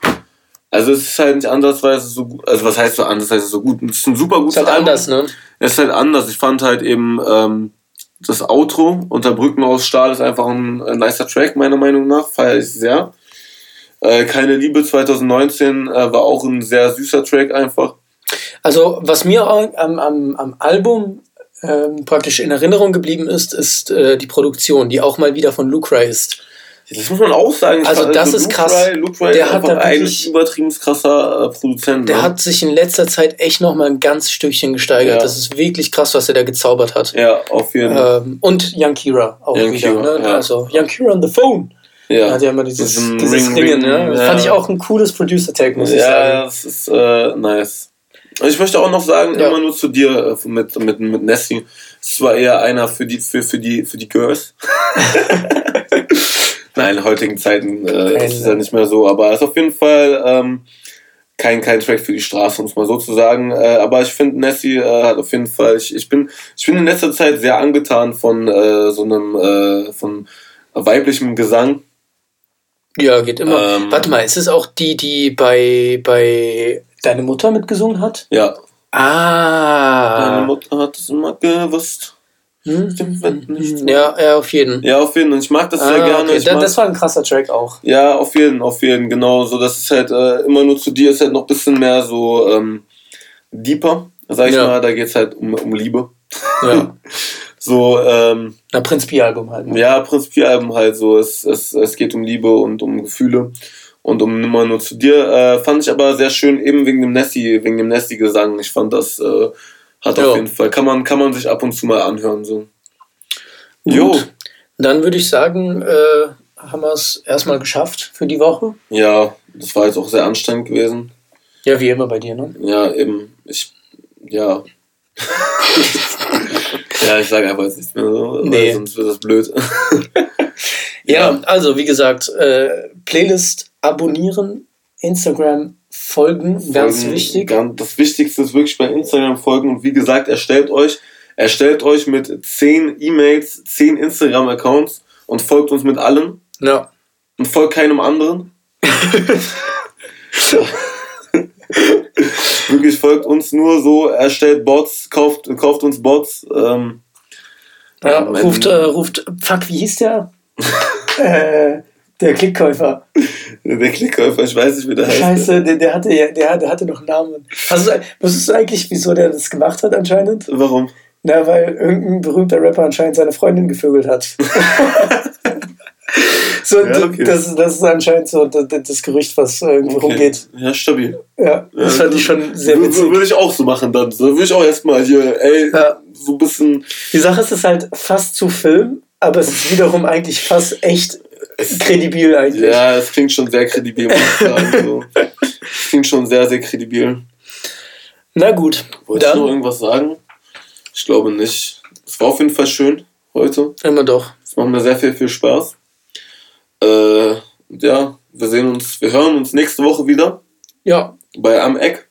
Also es ist halt nicht andersweise so gut. Also was heißt so andersweise so gut? Es ist ein super gutes Album. Es ist halt anders, ne? Es ist halt anders. Ich fand halt eben ähm, das Outro unter Brücken aus Stahl ist einfach ein, ein nicer Track, meiner Meinung nach. Feiere ich sehr. Äh, Keine Liebe 2019 äh, war auch ein sehr süßer Track einfach. Also was mir am, am, am Album ähm, praktisch in Erinnerung geblieben ist, ist äh, die Produktion, die auch mal wieder von Lucra ist. Das muss man auch sagen. Also das also ist Luke krass. Ray, Luke Ray der ist hat da wirklich, ein übertrieben krasser äh, Produzent. Der ne? hat sich in letzter Zeit echt noch mal ein ganz Stückchen gesteigert. Ja. Das ist wirklich krass, was er da gezaubert hat. Ja, auf jeden Fall. Ähm, und Young Kira auch Young wieder. Kira, ne? ja. Also Young Kira on the phone. Ja. Er hat ja immer dieses, dieses Ring, Ringen, ne? Das ja. fand ich auch ein cooles Producer-Tag, muss ich sagen. Ja, das ist äh, nice. Ich möchte auch noch sagen, immer nur zu dir äh, mit, mit, mit Nessie. Es war eher einer für die, für, für die, für die Girls. Nein, in heutigen Zeiten äh, ist es ja nicht mehr so, aber es ist auf jeden Fall ähm, kein, kein Track für die Straße, um es mal so zu sagen. Äh, aber ich finde, Nessie äh, hat auf jeden Fall, ich, ich, bin, ich bin in letzter Zeit sehr angetan von äh, so einem äh, von weiblichem Gesang. Ja, geht immer. Ähm, Warte mal, ist es auch die, die bei, bei deine Mutter mitgesungen hat? Ja. Ah. Deine Mutter hat es immer gewusst. Hm? Ja, ja, auf jeden. Ja, auf jeden. Und ich mag das sehr ah, gerne. Okay. Mag, das war ein krasser Track auch. Ja, auf jeden, auf jeden, genau. So, das ist halt äh, immer nur zu dir, ist halt noch ein bisschen mehr so ähm, deeper, sag ich ja. mal. Da geht es halt um, um Liebe. Ja. so, ähm. Na, Prinz Pi-Album halt. Ne? Ja, Prinz Pi-Album halt so. Es, es, es geht um Liebe und um Gefühle und um immer nur zu dir. Äh, fand ich aber sehr schön, eben wegen dem Nessie, wegen dem Nessie-Gesang. Ich fand das äh, hat ja. auf jeden Fall, kann man, kann man sich ab und zu mal anhören. So. Gut. Jo. Dann würde ich sagen, äh, haben wir es erstmal geschafft für die Woche. Ja, das war jetzt auch sehr anstrengend gewesen. Ja, wie immer bei dir, ne? Ja, eben. Ich, ja. ja, ich sage einfach jetzt nichts mehr so, nee. sonst wird das blöd. ja, also wie gesagt, äh, Playlist abonnieren, Instagram folgen, folgen, ganz wichtig. das Wichtigste ist wirklich bei Instagram folgen und wie gesagt, erstellt euch, erstellt euch mit 10 E-Mails, 10 Instagram-Accounts und folgt uns mit allen. Ja. Und folgt keinem anderen. wirklich folgt uns nur so, erstellt Bots, kauft, kauft uns Bots. Ähm, ja, ruft, äh, ruft, fuck, wie hieß der? äh, der Klickkäufer. Der Klickkäufer, ich weiß nicht, wie der heißt. Scheiße, der, der, hatte, der, der hatte noch einen Namen. Also, wusstest du eigentlich, wieso der das gemacht hat anscheinend? Warum? Na, weil irgendein berühmter Rapper anscheinend seine Freundin gevögelt hat. so, ja, okay. das, das ist anscheinend so das, Gerücht, was irgendwie okay. rumgeht. Ja, stabil. Ja, das ja, fand ich schon sehr witzig. Würde ich auch so machen dann. Würde ich auch erstmal hier, ey, ja. so ein bisschen. Die Sache ist, es ist halt fast zu Film, aber es ist wiederum eigentlich fast echt kredibil eigentlich. Ja, es klingt schon sehr kredibil, muss ich sagen. So. Es klingt schon sehr, sehr kredibil. Na gut. Wolltest du noch irgendwas sagen? Ich glaube nicht. Es war auf jeden Fall schön heute. Immer doch. Es macht mir sehr viel, viel Spaß. Äh, ja, wir sehen uns, wir hören uns nächste Woche wieder. Ja. Bei Am Eck.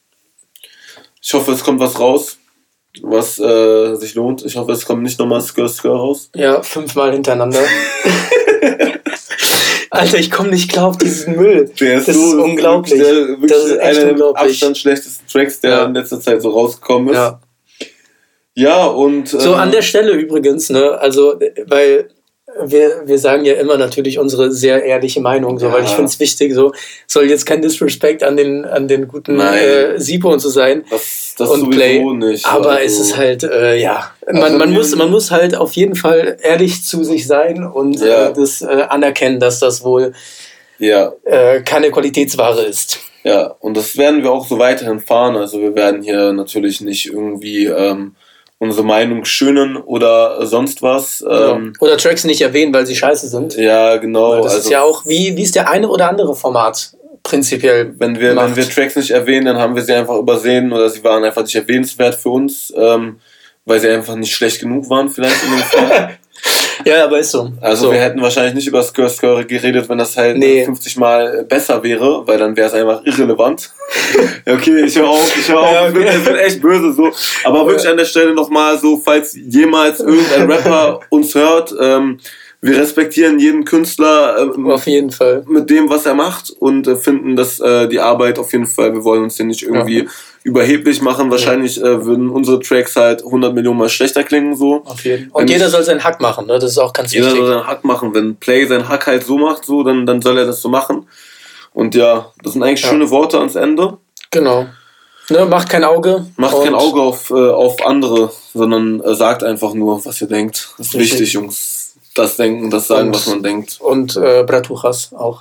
Ich hoffe, es kommt was raus, was äh, sich lohnt. Ich hoffe, es kommt nicht nochmal Skr Skr raus. Ja, fünfmal hintereinander. Alter, ich komme nicht klar auf diesen Müll. Der ist das so, ist unglaublich. Der, das ist echt einer unglaublich. Abstand schlechtesten Tracks, der ja. in letzter Zeit so rausgekommen ist. Ja. Ja, und. so an ähm, der Stelle übrigens, ne? Also, weil wir, wir sagen ja immer natürlich unsere sehr ehrliche Meinung, so, ja. weil ich finde es wichtig, so soll jetzt kein Disrespect an den, an den guten äh, Sipo und so sein das, das und Play. Nicht, aber also. es ist halt, äh, ja, man, also man, muss, man muss halt auf jeden Fall ehrlich zu sich sein und ja. äh, das äh, anerkennen, dass das wohl ja. Äh, keine Qualitätsware ist. Ja, und das werden wir auch so weiterhin fahren. Also wir werden hier natürlich nicht irgendwie ähm, unsere Meinung schönen oder sonst was. Ja. Ähm, oder Tracks nicht erwähnen, weil sie scheiße sind. Ja, genau. Weil das also, ist ja auch, wie, wie ist der eine oder andere Format prinzipiell. Wenn wir, wenn wir Tracks nicht erwähnen, dann haben wir sie einfach übersehen oder sie waren einfach nicht erwähnenswert für uns, ähm, weil sie einfach nicht schlecht genug waren, vielleicht in dem Fall. Ja, aber ist so. Also so. wir hätten wahrscheinlich nicht über Skir Skir geredet, wenn das halt nee. 50 Mal besser wäre, weil dann wäre es einfach irrelevant. okay, ich höre auf, ich höre auf, ja, okay. ich bin echt böse so. Aber wirklich an der Stelle nochmal so, falls jemals irgendein Rapper uns hört, ähm, wir respektieren jeden Künstler äh, auf jeden Fall mit dem, was er macht und äh, finden, dass äh, die Arbeit auf jeden Fall, wir wollen uns hier nicht irgendwie ja. Überheblich machen. Wahrscheinlich äh, würden unsere Tracks halt 100 Millionen mal schlechter klingen so. Auf jeden. Und jeder soll seinen Hack machen, ne? das ist auch ganz jeder wichtig. Jeder soll seinen Hack machen. Wenn Play seinen Hack halt so macht, so, dann, dann soll er das so machen. Und ja, das sind eigentlich ja. schöne Worte ans Ende. Genau. Ne, macht kein Auge. Macht kein Auge auf, äh, auf andere, sondern äh, sagt einfach nur, was ihr denkt. Das ist wichtig, Jungs das denken, das sagen, und, was man denkt. Und äh, Bratuchas auch.